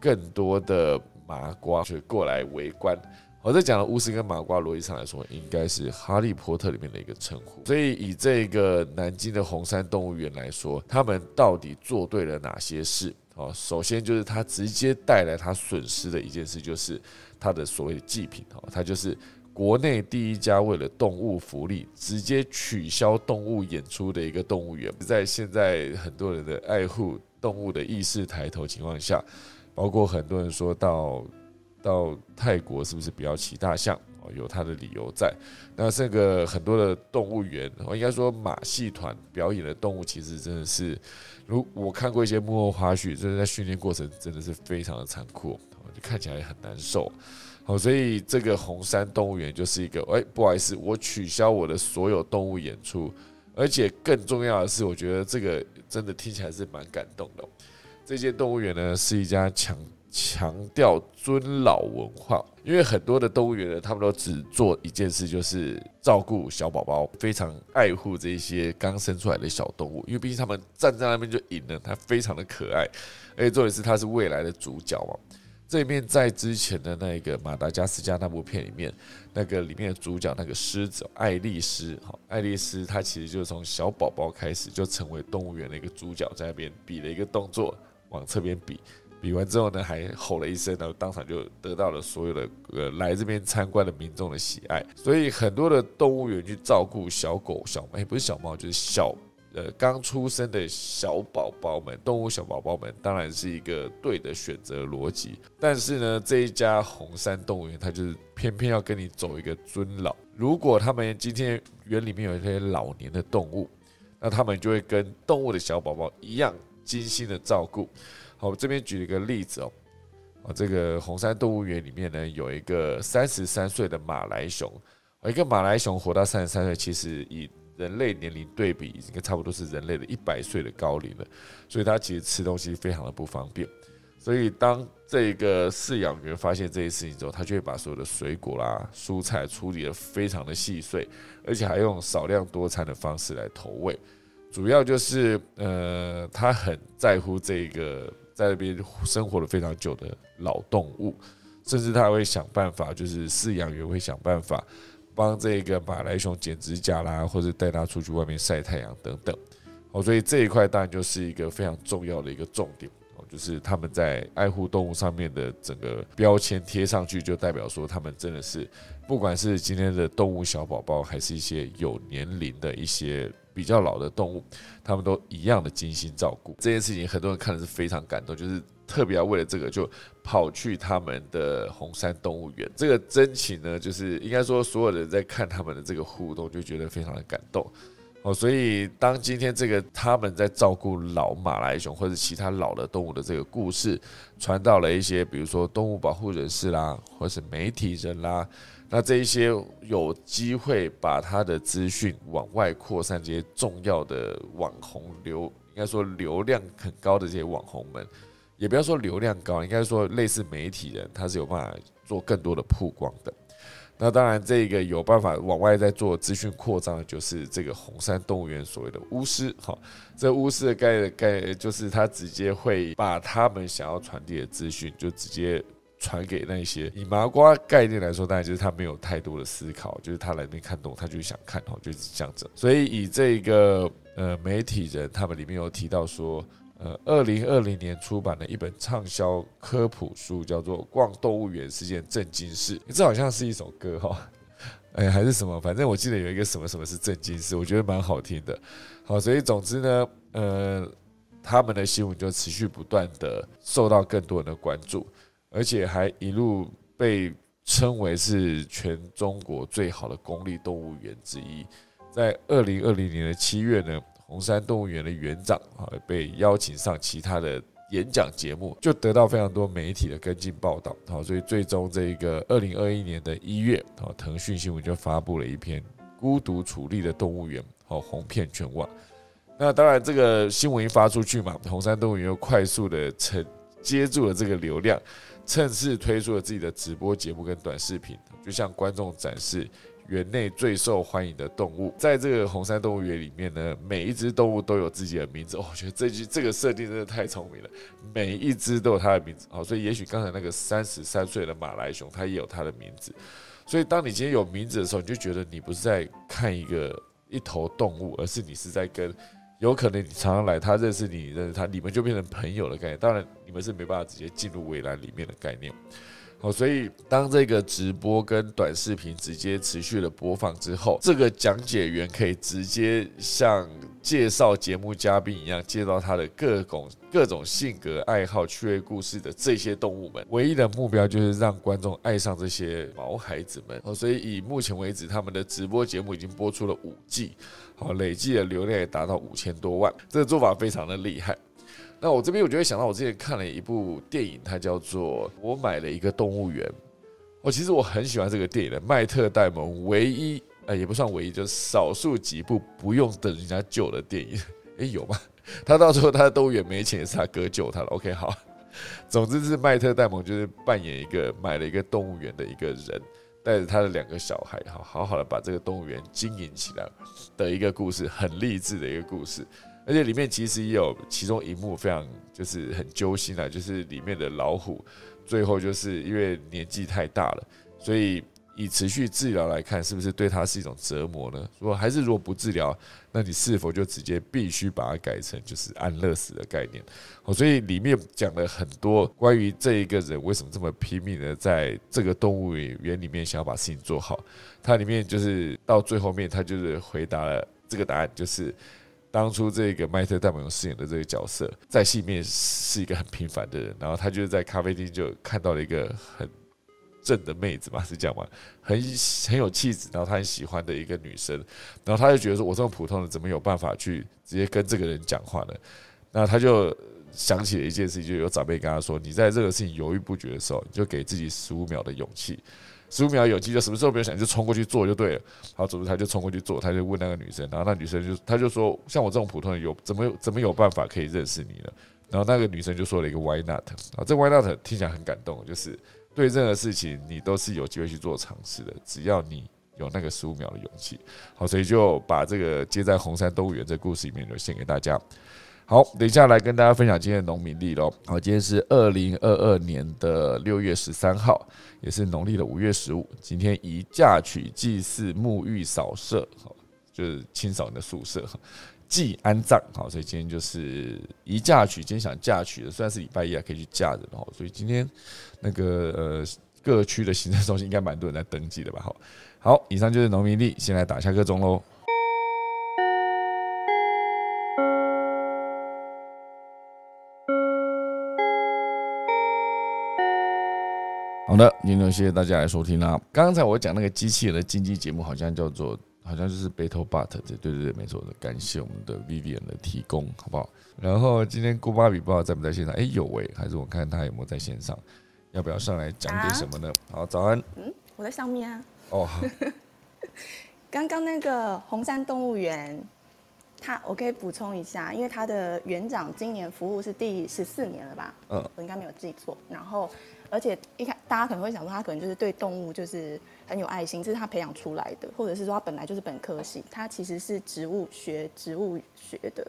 更多的麻瓜去过来围观。我在讲的巫师跟麻瓜逻辑上来说，应该是哈利波特里面的一个称呼。所以以这个南京的红山动物园来说，他们到底做对了哪些事？哦，首先就是他直接带来他损失的一件事，就是他的所谓的祭品哦，他就是。国内第一家为了动物福利直接取消动物演出的一个动物园，在现在很多人的爱护动物的意识抬头情况下，包括很多人说到到泰国是不是不要骑大象哦，有他的理由在。那这个很多的动物园，我应该说马戏团表演的动物，其实真的是，如我看过一些幕后花絮，真的在训练过程真的是非常的残酷，就看起来很难受。好，所以这个红山动物园就是一个，哎，不好意思，我取消我的所有动物演出，而且更重要的是，我觉得这个真的听起来是蛮感动的。这间动物园呢，是一家强强调尊老文化，因为很多的动物园呢，他们都只做一件事，就是照顾小宝宝，非常爱护这些刚生出来的小动物，因为毕竟他们站在那边就赢了，它非常的可爱，而且重点是它是未来的主角嘛。这面在之前的那个马达加斯加那部片里面，那个里面的主角那个狮子爱丽丝，哈，爱丽丝她其实就是从小宝宝开始就成为动物园的一个主角，在那边比了一个动作，往侧边比，比完之后呢，还吼了一声，然后当场就得到了所有的呃来这边参观的民众的喜爱。所以很多的动物园去照顾小狗小猫，不是小猫就是小。呃，刚出生的小宝宝们，动物小宝宝们，当然是一个对的选择逻辑。但是呢，这一家红山动物园，它就是偏偏要跟你走一个尊老。如果他们今天园里面有一些老年的动物，那他们就会跟动物的小宝宝一样精心的照顾。好，我这边举了一个例子哦，啊，这个红山动物园里面呢，有一个三十三岁的马来熊，一个马来熊活到三十三岁，其实以人类年龄对比，应该差不多是人类的一百岁的高龄了，所以它其实吃东西非常的不方便。所以当这个饲养员发现这些事情之后，他就会把所有的水果啦、蔬菜处理的非常的细碎，而且还用少量多餐的方式来投喂。主要就是呃，他很在乎这个在那边生活了非常久的老动物，甚至他会想办法，就是饲养员会想办法。帮这个马来熊剪指甲啦，或者带它出去外面晒太阳等等，哦，所以这一块当然就是一个非常重要的一个重点哦，就是他们在爱护动物上面的整个标签贴上去，就代表说他们真的是，不管是今天的动物小宝宝，还是一些有年龄的一些比较老的动物，他们都一样的精心照顾。这件事情很多人看的是非常感动，就是。特别要为了这个，就跑去他们的红山动物园。这个真情呢，就是应该说，所有人在看他们的这个互动，就觉得非常的感动。哦，所以当今天这个他们在照顾老马来熊或者其他老的动物的这个故事传到了一些，比如说动物保护人士啦，或是媒体人啦，那这一些有机会把他的资讯往外扩散，这些重要的网红流，应该说流量很高的这些网红们。也不要说流量高，应该说类似媒体人，他是有办法做更多的曝光的。那当然，这个有办法往外在做资讯扩张的，就是这个红山动物园所谓的巫师。哈，这巫师的概概就是他直接会把他们想要传递的资讯，就直接传给那些以麻瓜概念来说，当然就是他没有太多的思考，就是他来那边看动物，他就想看哦，就是这样子。所以以这个呃媒体人，他们里面有提到说，呃，二零二零年出版的一本畅销科普书，叫做《逛动物园是件震惊事》，这好像是一首歌哈，哎，还是什么？反正我记得有一个什么什么是震惊事，我觉得蛮好听的。好，所以总之呢，呃，他们的新闻就持续不断的受到更多人的关注。而且还一路被称为是全中国最好的公立动物园之一。在二零二零年的七月呢，红山动物园的园长啊被邀请上其他的演讲节目，就得到非常多媒体的跟进报道。好，所以最终这个二零二一年的一月，啊，腾讯新闻就发布了一篇孤独处立的动物园，好红遍全网。那当然，这个新闻一发出去嘛，红山动物园又快速的承接住了这个流量。趁势推出了自己的直播节目跟短视频，就向观众展示园内最受欢迎的动物。在这个红山动物园里面呢，每一只动物都有自己的名字。我觉得这句这个设定真的太聪明了，每一只都有它的名字。好，所以也许刚才那个三十三岁的马来熊，它也有它的名字。所以当你今天有名字的时候，你就觉得你不是在看一个一头动物，而是你是在跟。有可能你常常来，他认识你，认识他，你们就变成朋友的概念。当然，你们是没办法直接进入围栏里面的概念。好，所以当这个直播跟短视频直接持续的播放之后，这个讲解员可以直接像介绍节目嘉宾一样，介绍他的各种各种性格、爱好、趣味故事的这些动物们。唯一的目标就是让观众爱上这些毛孩子们。哦，所以以目前为止，他们的直播节目已经播出了五季。好，累计的流量也达到五千多万，这个做法非常的厉害。那我这边我就会想到，我之前看了一部电影，它叫做《我买了一个动物园》。我其实我很喜欢这个电影的，麦特戴蒙唯一，呃，也不算唯一，就是少数几部不用等人家救的电影。诶，有吗？他到最后他的动物园没钱，也是他哥救他了。OK，好。总之是麦特戴蒙就是扮演一个买了一个动物园的一个人。带着他的两个小孩，好好好的把这个动物园经营起来的一个故事，很励志的一个故事。而且里面其实也有其中一幕非常就是很揪心啊，就是里面的老虎最后就是因为年纪太大了，所以。以持续治疗来看，是不是对他是一种折磨呢？如果还是如果不治疗，那你是否就直接必须把它改成就是安乐死的概念？哦，所以里面讲了很多关于这一个人为什么这么拼命的在这个动物园里面想要把事情做好。它里面就是到最后面，他就是回答了这个答案，就是当初这个麦特戴蒙饰演的这个角色，在戏里面是一个很平凡的人，然后他就是在咖啡厅就看到了一个很。正的妹子嘛，是这样吗？很很有气质，然后他很喜欢的一个女生，然后他就觉得说，我这么普通的，怎么有办法去直接跟这个人讲话呢？那他就想起了一件事情，就有长辈跟他说，你在这个事情犹豫不决的时候，你就给自己十五秒的勇气，十五秒勇气，就什么时候不用想，就冲过去做就对了。好，总之他就冲过去做，他就问那个女生，然后那女生就他就说，像我这种普通人，有怎么怎么有办法可以认识你呢？然后那个女生就说了一个 Why not？啊，这 Why not 听起来很感动，就是。对任何事情，你都是有机会去做尝试的，只要你有那个十五秒的勇气。好，所以就把这个接在红山动物园这故事里面就献给大家。好，等一下来跟大家分享今天的农民历喽。好，今天是二零二二年的六月十三号，也是农历的五月十五。今天宜嫁娶、祭祀、沐浴、扫舍，就是清扫你的宿舍。祭安葬，好，所以今天就是宜嫁娶，今天想嫁娶的，虽然是礼拜一啊，可以去嫁人哦。所以今天那个呃各区的行政中心应该蛮多人在登记的吧？好，好，以上就是农民历，先来打下个钟喽。好的，今天谢谢大家来收听啦。刚才我讲那个机器人的经济节目，好像叫做。好像就是 Battle But，对对对，没错的，感谢我们的 Vivian 的提供，好不好？然后今天姑芭比不知道在不在线上？哎，有哎，还是我看他有没有在线上？要不要上来讲点什么呢？好，早安。嗯，我在上面啊。哦，好。刚刚那个红山动物园，他我可以补充一下，因为他的园长今年服务是第十四年了吧？嗯，我应该没有记错。然后。而且一开，大家可能会想说，他可能就是对动物就是很有爱心，这是他培养出来的，或者是说他本来就是本科系，他其实是植物学、植物学的，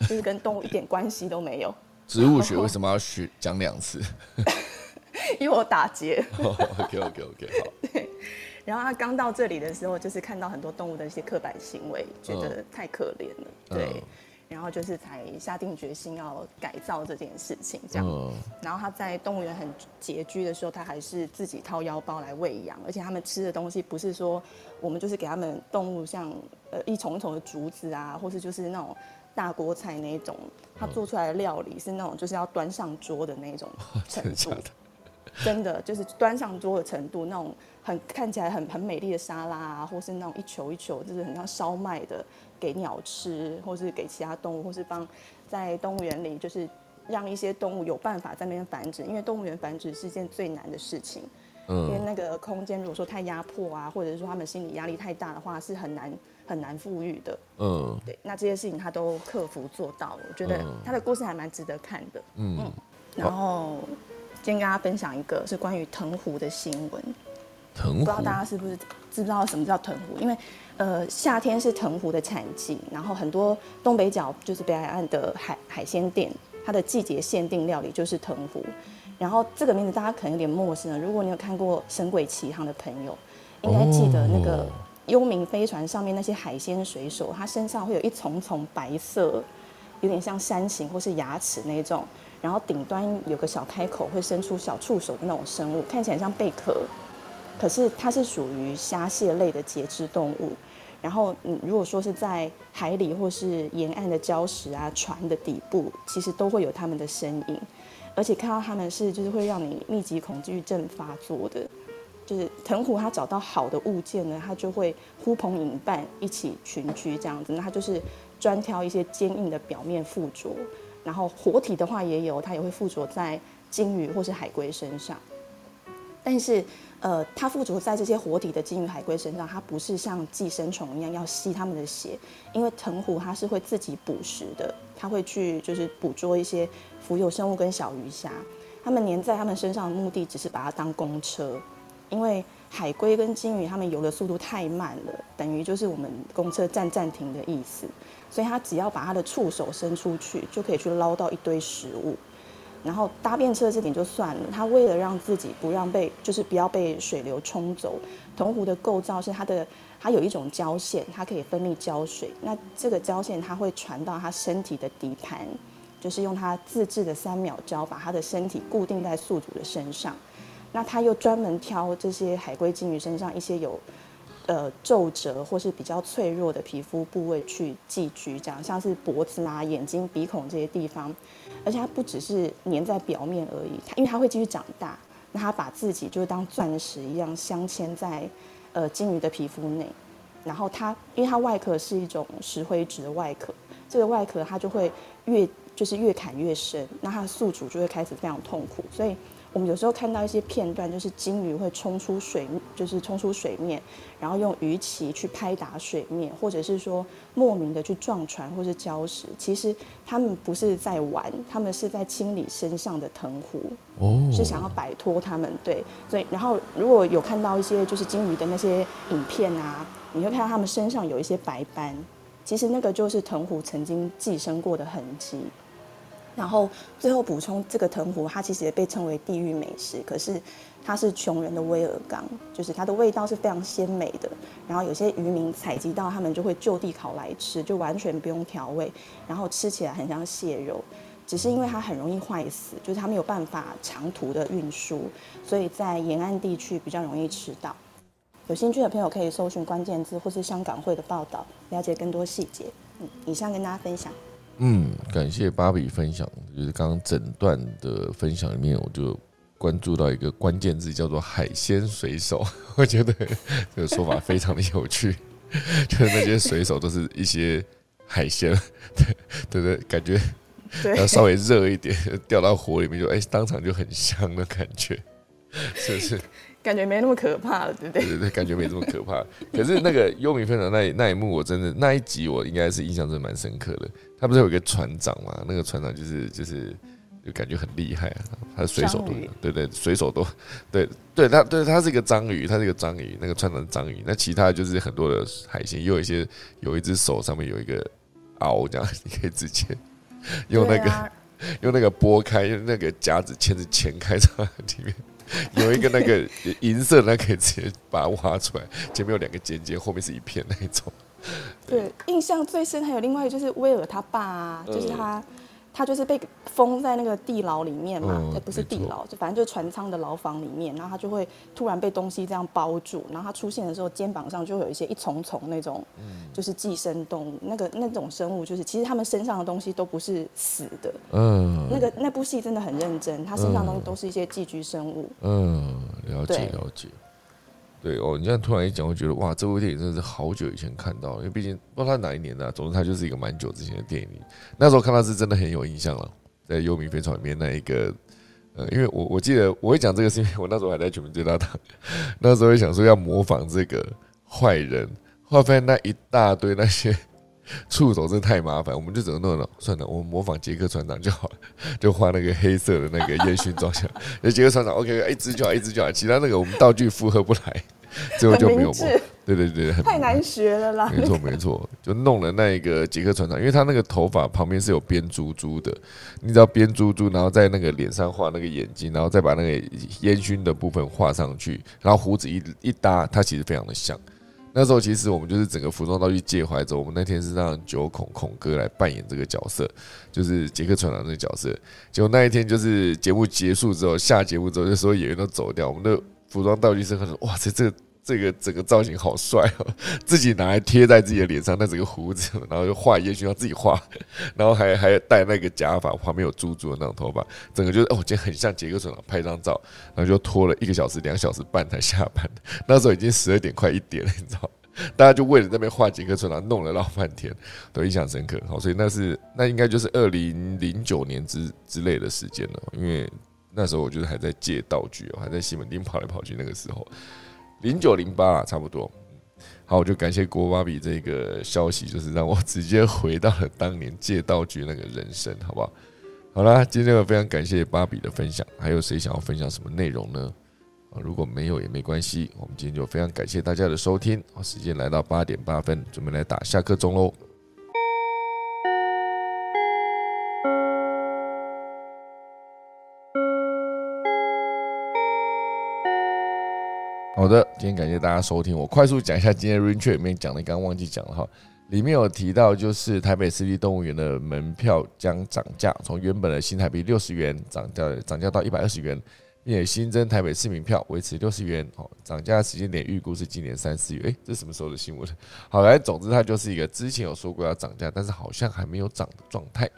就是跟动物一点关系都没有。植物学为什么要学讲两次？因为我打结。OK OK OK 好。对，然后他刚到这里的时候，就是看到很多动物的一些刻板行为，觉得太可怜了。对。然后就是才下定决心要改造这件事情，这样。然后他在动物园很拮据的时候，他还是自己掏腰包来喂养，而且他们吃的东西不是说我们就是给他们动物像呃一丛一丛的竹子啊，或是就是那种大锅菜那种，他做出来的料理是那种就是要端上桌的那种 程度，真的就是端上桌的程度，那种很看起来很很美丽的沙拉啊，或是那种一球一球就是很像烧麦的。给鸟吃，或是给其他动物，或是帮在动物园里，就是让一些动物有办法在那边繁殖。因为动物园繁殖是件最难的事情，嗯，因为那个空间如果说太压迫啊，或者是说他们心理压力太大的话，是很难很难富裕的，嗯，对。那这些事情他都克服做到了，我觉得他的故事还蛮值得看的，嗯。然后今天跟大家分享一个是关于藤壶的新闻，藤壶，不知道大家是不是知不知道什么叫藤壶？因为呃，夏天是藤壶的产季，然后很多东北角就是北海岸的海海鲜店，它的季节限定料理就是藤壶。然后这个名字大家可能有点陌生了，如果你有看过《神鬼奇航》的朋友，应该记得那个幽冥飞船上面那些海鲜水手，他身上会有一丛丛白色，有点像山形或是牙齿那种，然后顶端有个小开口，会伸出小触手的那种生物，看起来像贝壳，可是它是属于虾蟹类的节肢动物。然后，嗯，如果说是在海里或是沿岸的礁石啊、船的底部，其实都会有它们的身影，而且看到它们是就是会让你密集恐惧症发作的。就是藤壶，它找到好的物件呢，它就会呼朋引伴一起群居这样子。那它就是专挑一些坚硬的表面附着，然后活体的话也有，它也会附着在鲸鱼或是海龟身上，但是。呃，它附着在这些活体的鲸鱼、海龟身上，它不是像寄生虫一样要吸它们的血，因为藤壶它是会自己捕食的，它会去就是捕捉一些浮游生物跟小鱼虾，它们粘在它们身上的目的只是把它当公车，因为海龟跟鲸鱼它们游的速度太慢了，等于就是我们公车站暂停的意思，所以它只要把它的触手伸出去，就可以去捞到一堆食物。然后搭便车这点就算了，它为了让自己不让被，就是不要被水流冲走，铜壶的构造是它的，它有一种胶线，它可以分泌胶水。那这个胶线它会传到它身体的底盘，就是用它自制的三秒胶把它的身体固定在宿主的身上。那它又专门挑这些海龟、鲸鱼身上一些有。呃，皱褶或是比较脆弱的皮肤部位去寄居，这样像是脖子啊、眼睛、鼻孔这些地方，而且它不只是粘在表面而已，它因为它会继续长大，那它把自己就当钻石一样镶嵌在呃金鱼的皮肤内，然后它因为它外壳是一种石灰质的外壳，这个外壳它就会越就是越砍越深，那它的宿主就会开始非常痛苦，所以。我们有时候看到一些片段，就是鲸鱼会冲出水，就是冲出水面，然后用鱼鳍去拍打水面，或者是说莫名的去撞船或是礁石。其实他们不是在玩，他们是在清理身上的藤壶，哦，是想要摆脱他们。对，所以然后如果有看到一些就是鲸鱼的那些影片啊，你会看到他们身上有一些白斑，其实那个就是藤壶曾经寄生过的痕迹。然后最后补充，这个藤壶它其实也被称为地狱美食，可是它是穷人的威尔刚，就是它的味道是非常鲜美的。然后有些渔民采集到，他们就会就地烤来吃，就完全不用调味，然后吃起来很像蟹肉。只是因为它很容易坏死，就是它没有办法长途的运输，所以在沿岸地区比较容易吃到。有兴趣的朋友可以搜寻关键字或是香港会的报道，了解更多细节。嗯，以上跟大家分享。嗯，感谢芭比分享，就是刚刚整段的分享里面，我就关注到一个关键字，叫做“海鲜水手”。我觉得 这个说法非常的有趣，就是那些水手都是一些海鲜，对对对，感觉要稍微热一点，掉到火里面就哎，当场就很香的感觉，是不是？感觉没那么可怕了，对不对？对对，感觉没这么可怕。可是那个幽冥分享那那一幕，我真的那一集我应该是印象真的蛮深刻的。他不是有一个船长嘛？那个船长就是就是就感觉很厉害啊，他的水手都对对，水手都对对，他对他是一个章鱼，他是一个章鱼，那个船长是章鱼。那其他就是很多的海鲜，也有一些有一只手上面有一个螯，这样你可以直接用那个用那个拨开，用那个夹子钳子 钳开在里面。有一个那个 银色，那可以直接把它挖出来，前面有两个尖尖，后面是一片那一种。对，印象最深还有另外就是威尔他爸，就是他。他就是被封在那个地牢里面嘛，哎，不是地牢，就反正就是船舱的牢房里面，然后他就会突然被东西这样包住，然后他出现的时候，肩膀上就会有一些一丛丛那种，就是寄生动物，那个那种生物，就是其实他们身上的东西都不是死的，嗯，那个那部戏真的很认真，他身上东西都是一些寄居生物，嗯，了解了解。对哦，你这样突然一讲，我觉得哇，这部电影真的是好久以前看到，因为毕竟不知道它哪一年的，总之它就是一个蛮久之前的电影。那时候看到是真的很有印象了，在《幽冥飞船》里面那一个，呃，因为我我记得我会讲这个，是因为我那时候还在《全民追大党》，那时候会想说要模仿这个坏人，后来发现那一大堆那些 触手真的太麻烦，我们就只能弄了，算了，我们模仿杰克船长就好了，就画那个黑色的那个烟熏妆像，就杰克船长 OK，一只就好，一只就好，其他那个我们道具负荷不来。最后就没有模，对对对，太难学了啦。没错没错，就弄了那一个杰克船长，因为他那个头发旁边是有编珠珠的，你只要编珠珠，然后在那个脸上画那个眼睛，然后再把那个烟熏的部分画上去，然后胡子一一搭，他其实非常的像。那时候其实我们就是整个服装道具借回来之后，我们那天是让九孔孔哥来扮演这个角色，就是杰克船长这个角色。结果那一天就是节目结束之后，下节目之后，就所有演员都走掉，我们的。服装道具师他说：“哇塞，这个这个整个造型好帅哦！自己拿来贴在自己的脸上，那整个胡子，然后就画烟熏，要自己画，然后还还戴那个假发，旁边有珠珠的那种头发，整个就是哦，今天很像杰克船长拍张照，然后就拖了一个小时、两小时半才下班。那时候已经十二点快一点了，你知道，大家就为了那边画杰克船长弄了老半天，都印象深刻。好，所以那是那应该就是二零零九年之之类的时间了，因为。”那时候我觉得还在借道具哦，还在西门町跑来跑去。那个时候，零九零八啊，差不多。好，我就感谢国巴比这个消息，就是让我直接回到了当年借道具那个人生，好不好？好啦，今天我非常感谢芭比的分享。还有谁想要分享什么内容呢？啊，如果没有也没关系。我们今天就非常感谢大家的收听。好，时间来到八点八分，准备来打下课钟喽。好的，今天感谢大家收听。我快速讲一下今天 Rain Trip 里面讲的，刚刚忘记讲了哈。里面有提到，就是台北市立动物园的门票将涨价，从原本的新台币六十元涨价涨价到一百二十元，并且新增台北市民票维持六十元。哦，涨价的时间点预估是今年三四月。诶，这什么时候的新闻？好，来，总之它就是一个之前有说过要涨价，但是好像还没有涨的状态。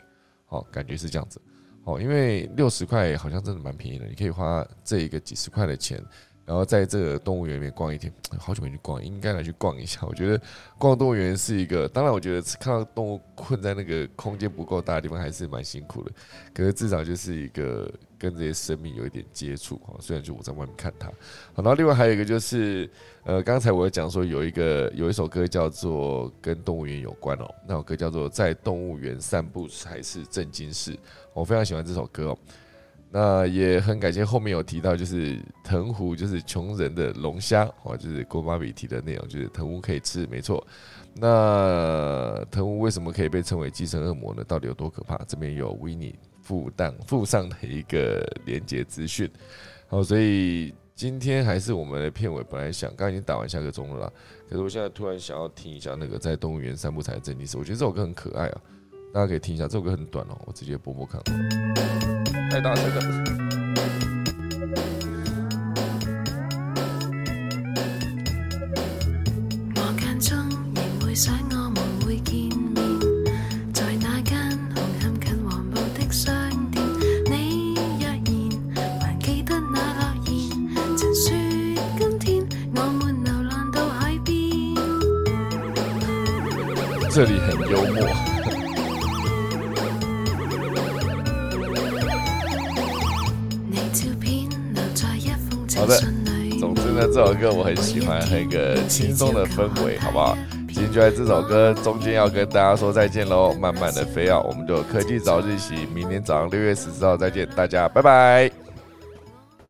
哦，感觉是这样子。哦，因为六十块好像真的蛮便宜的，你可以花这一个几十块的钱。然后在这个动物园里面逛一天，好久没去逛，应该来去逛一下。我觉得逛动物园是一个，当然我觉得看到动物困在那个空间不够大的地方还是蛮辛苦的，可是至少就是一个跟这些生命有一点接触啊。虽然就我在外面看它，好，然后另外还有一个就是，呃，刚才我讲说有一个有一首歌叫做跟动物园有关哦，那首歌叫做在动物园散步才是正经事，我非常喜欢这首歌哦。那也很感谢后面有提到，就是藤壶就是穷人的龙虾哦，就是郭妈咪提的内容，就是藤壶可以吃，没错。那藤壶为什么可以被称为寄生恶魔呢？到底有多可怕？这边有维尼附档附上的一个连接资讯。好，所以今天还是我们的片尾，本来想刚已经打完下个钟了啦，可是我现在突然想要听一下那个在动物园散步才正经事，我觉得这首歌很可爱啊，大家可以听一下，这首歌很短哦，我直接播播看。太大声了。我间中这首歌我很喜欢，很一个轻松的氛围，好不好？今天就在这首歌中间要跟大家说再见喽，慢慢的飞啊，我们就科技早自习，明天早上六月十四号再见，大家拜拜。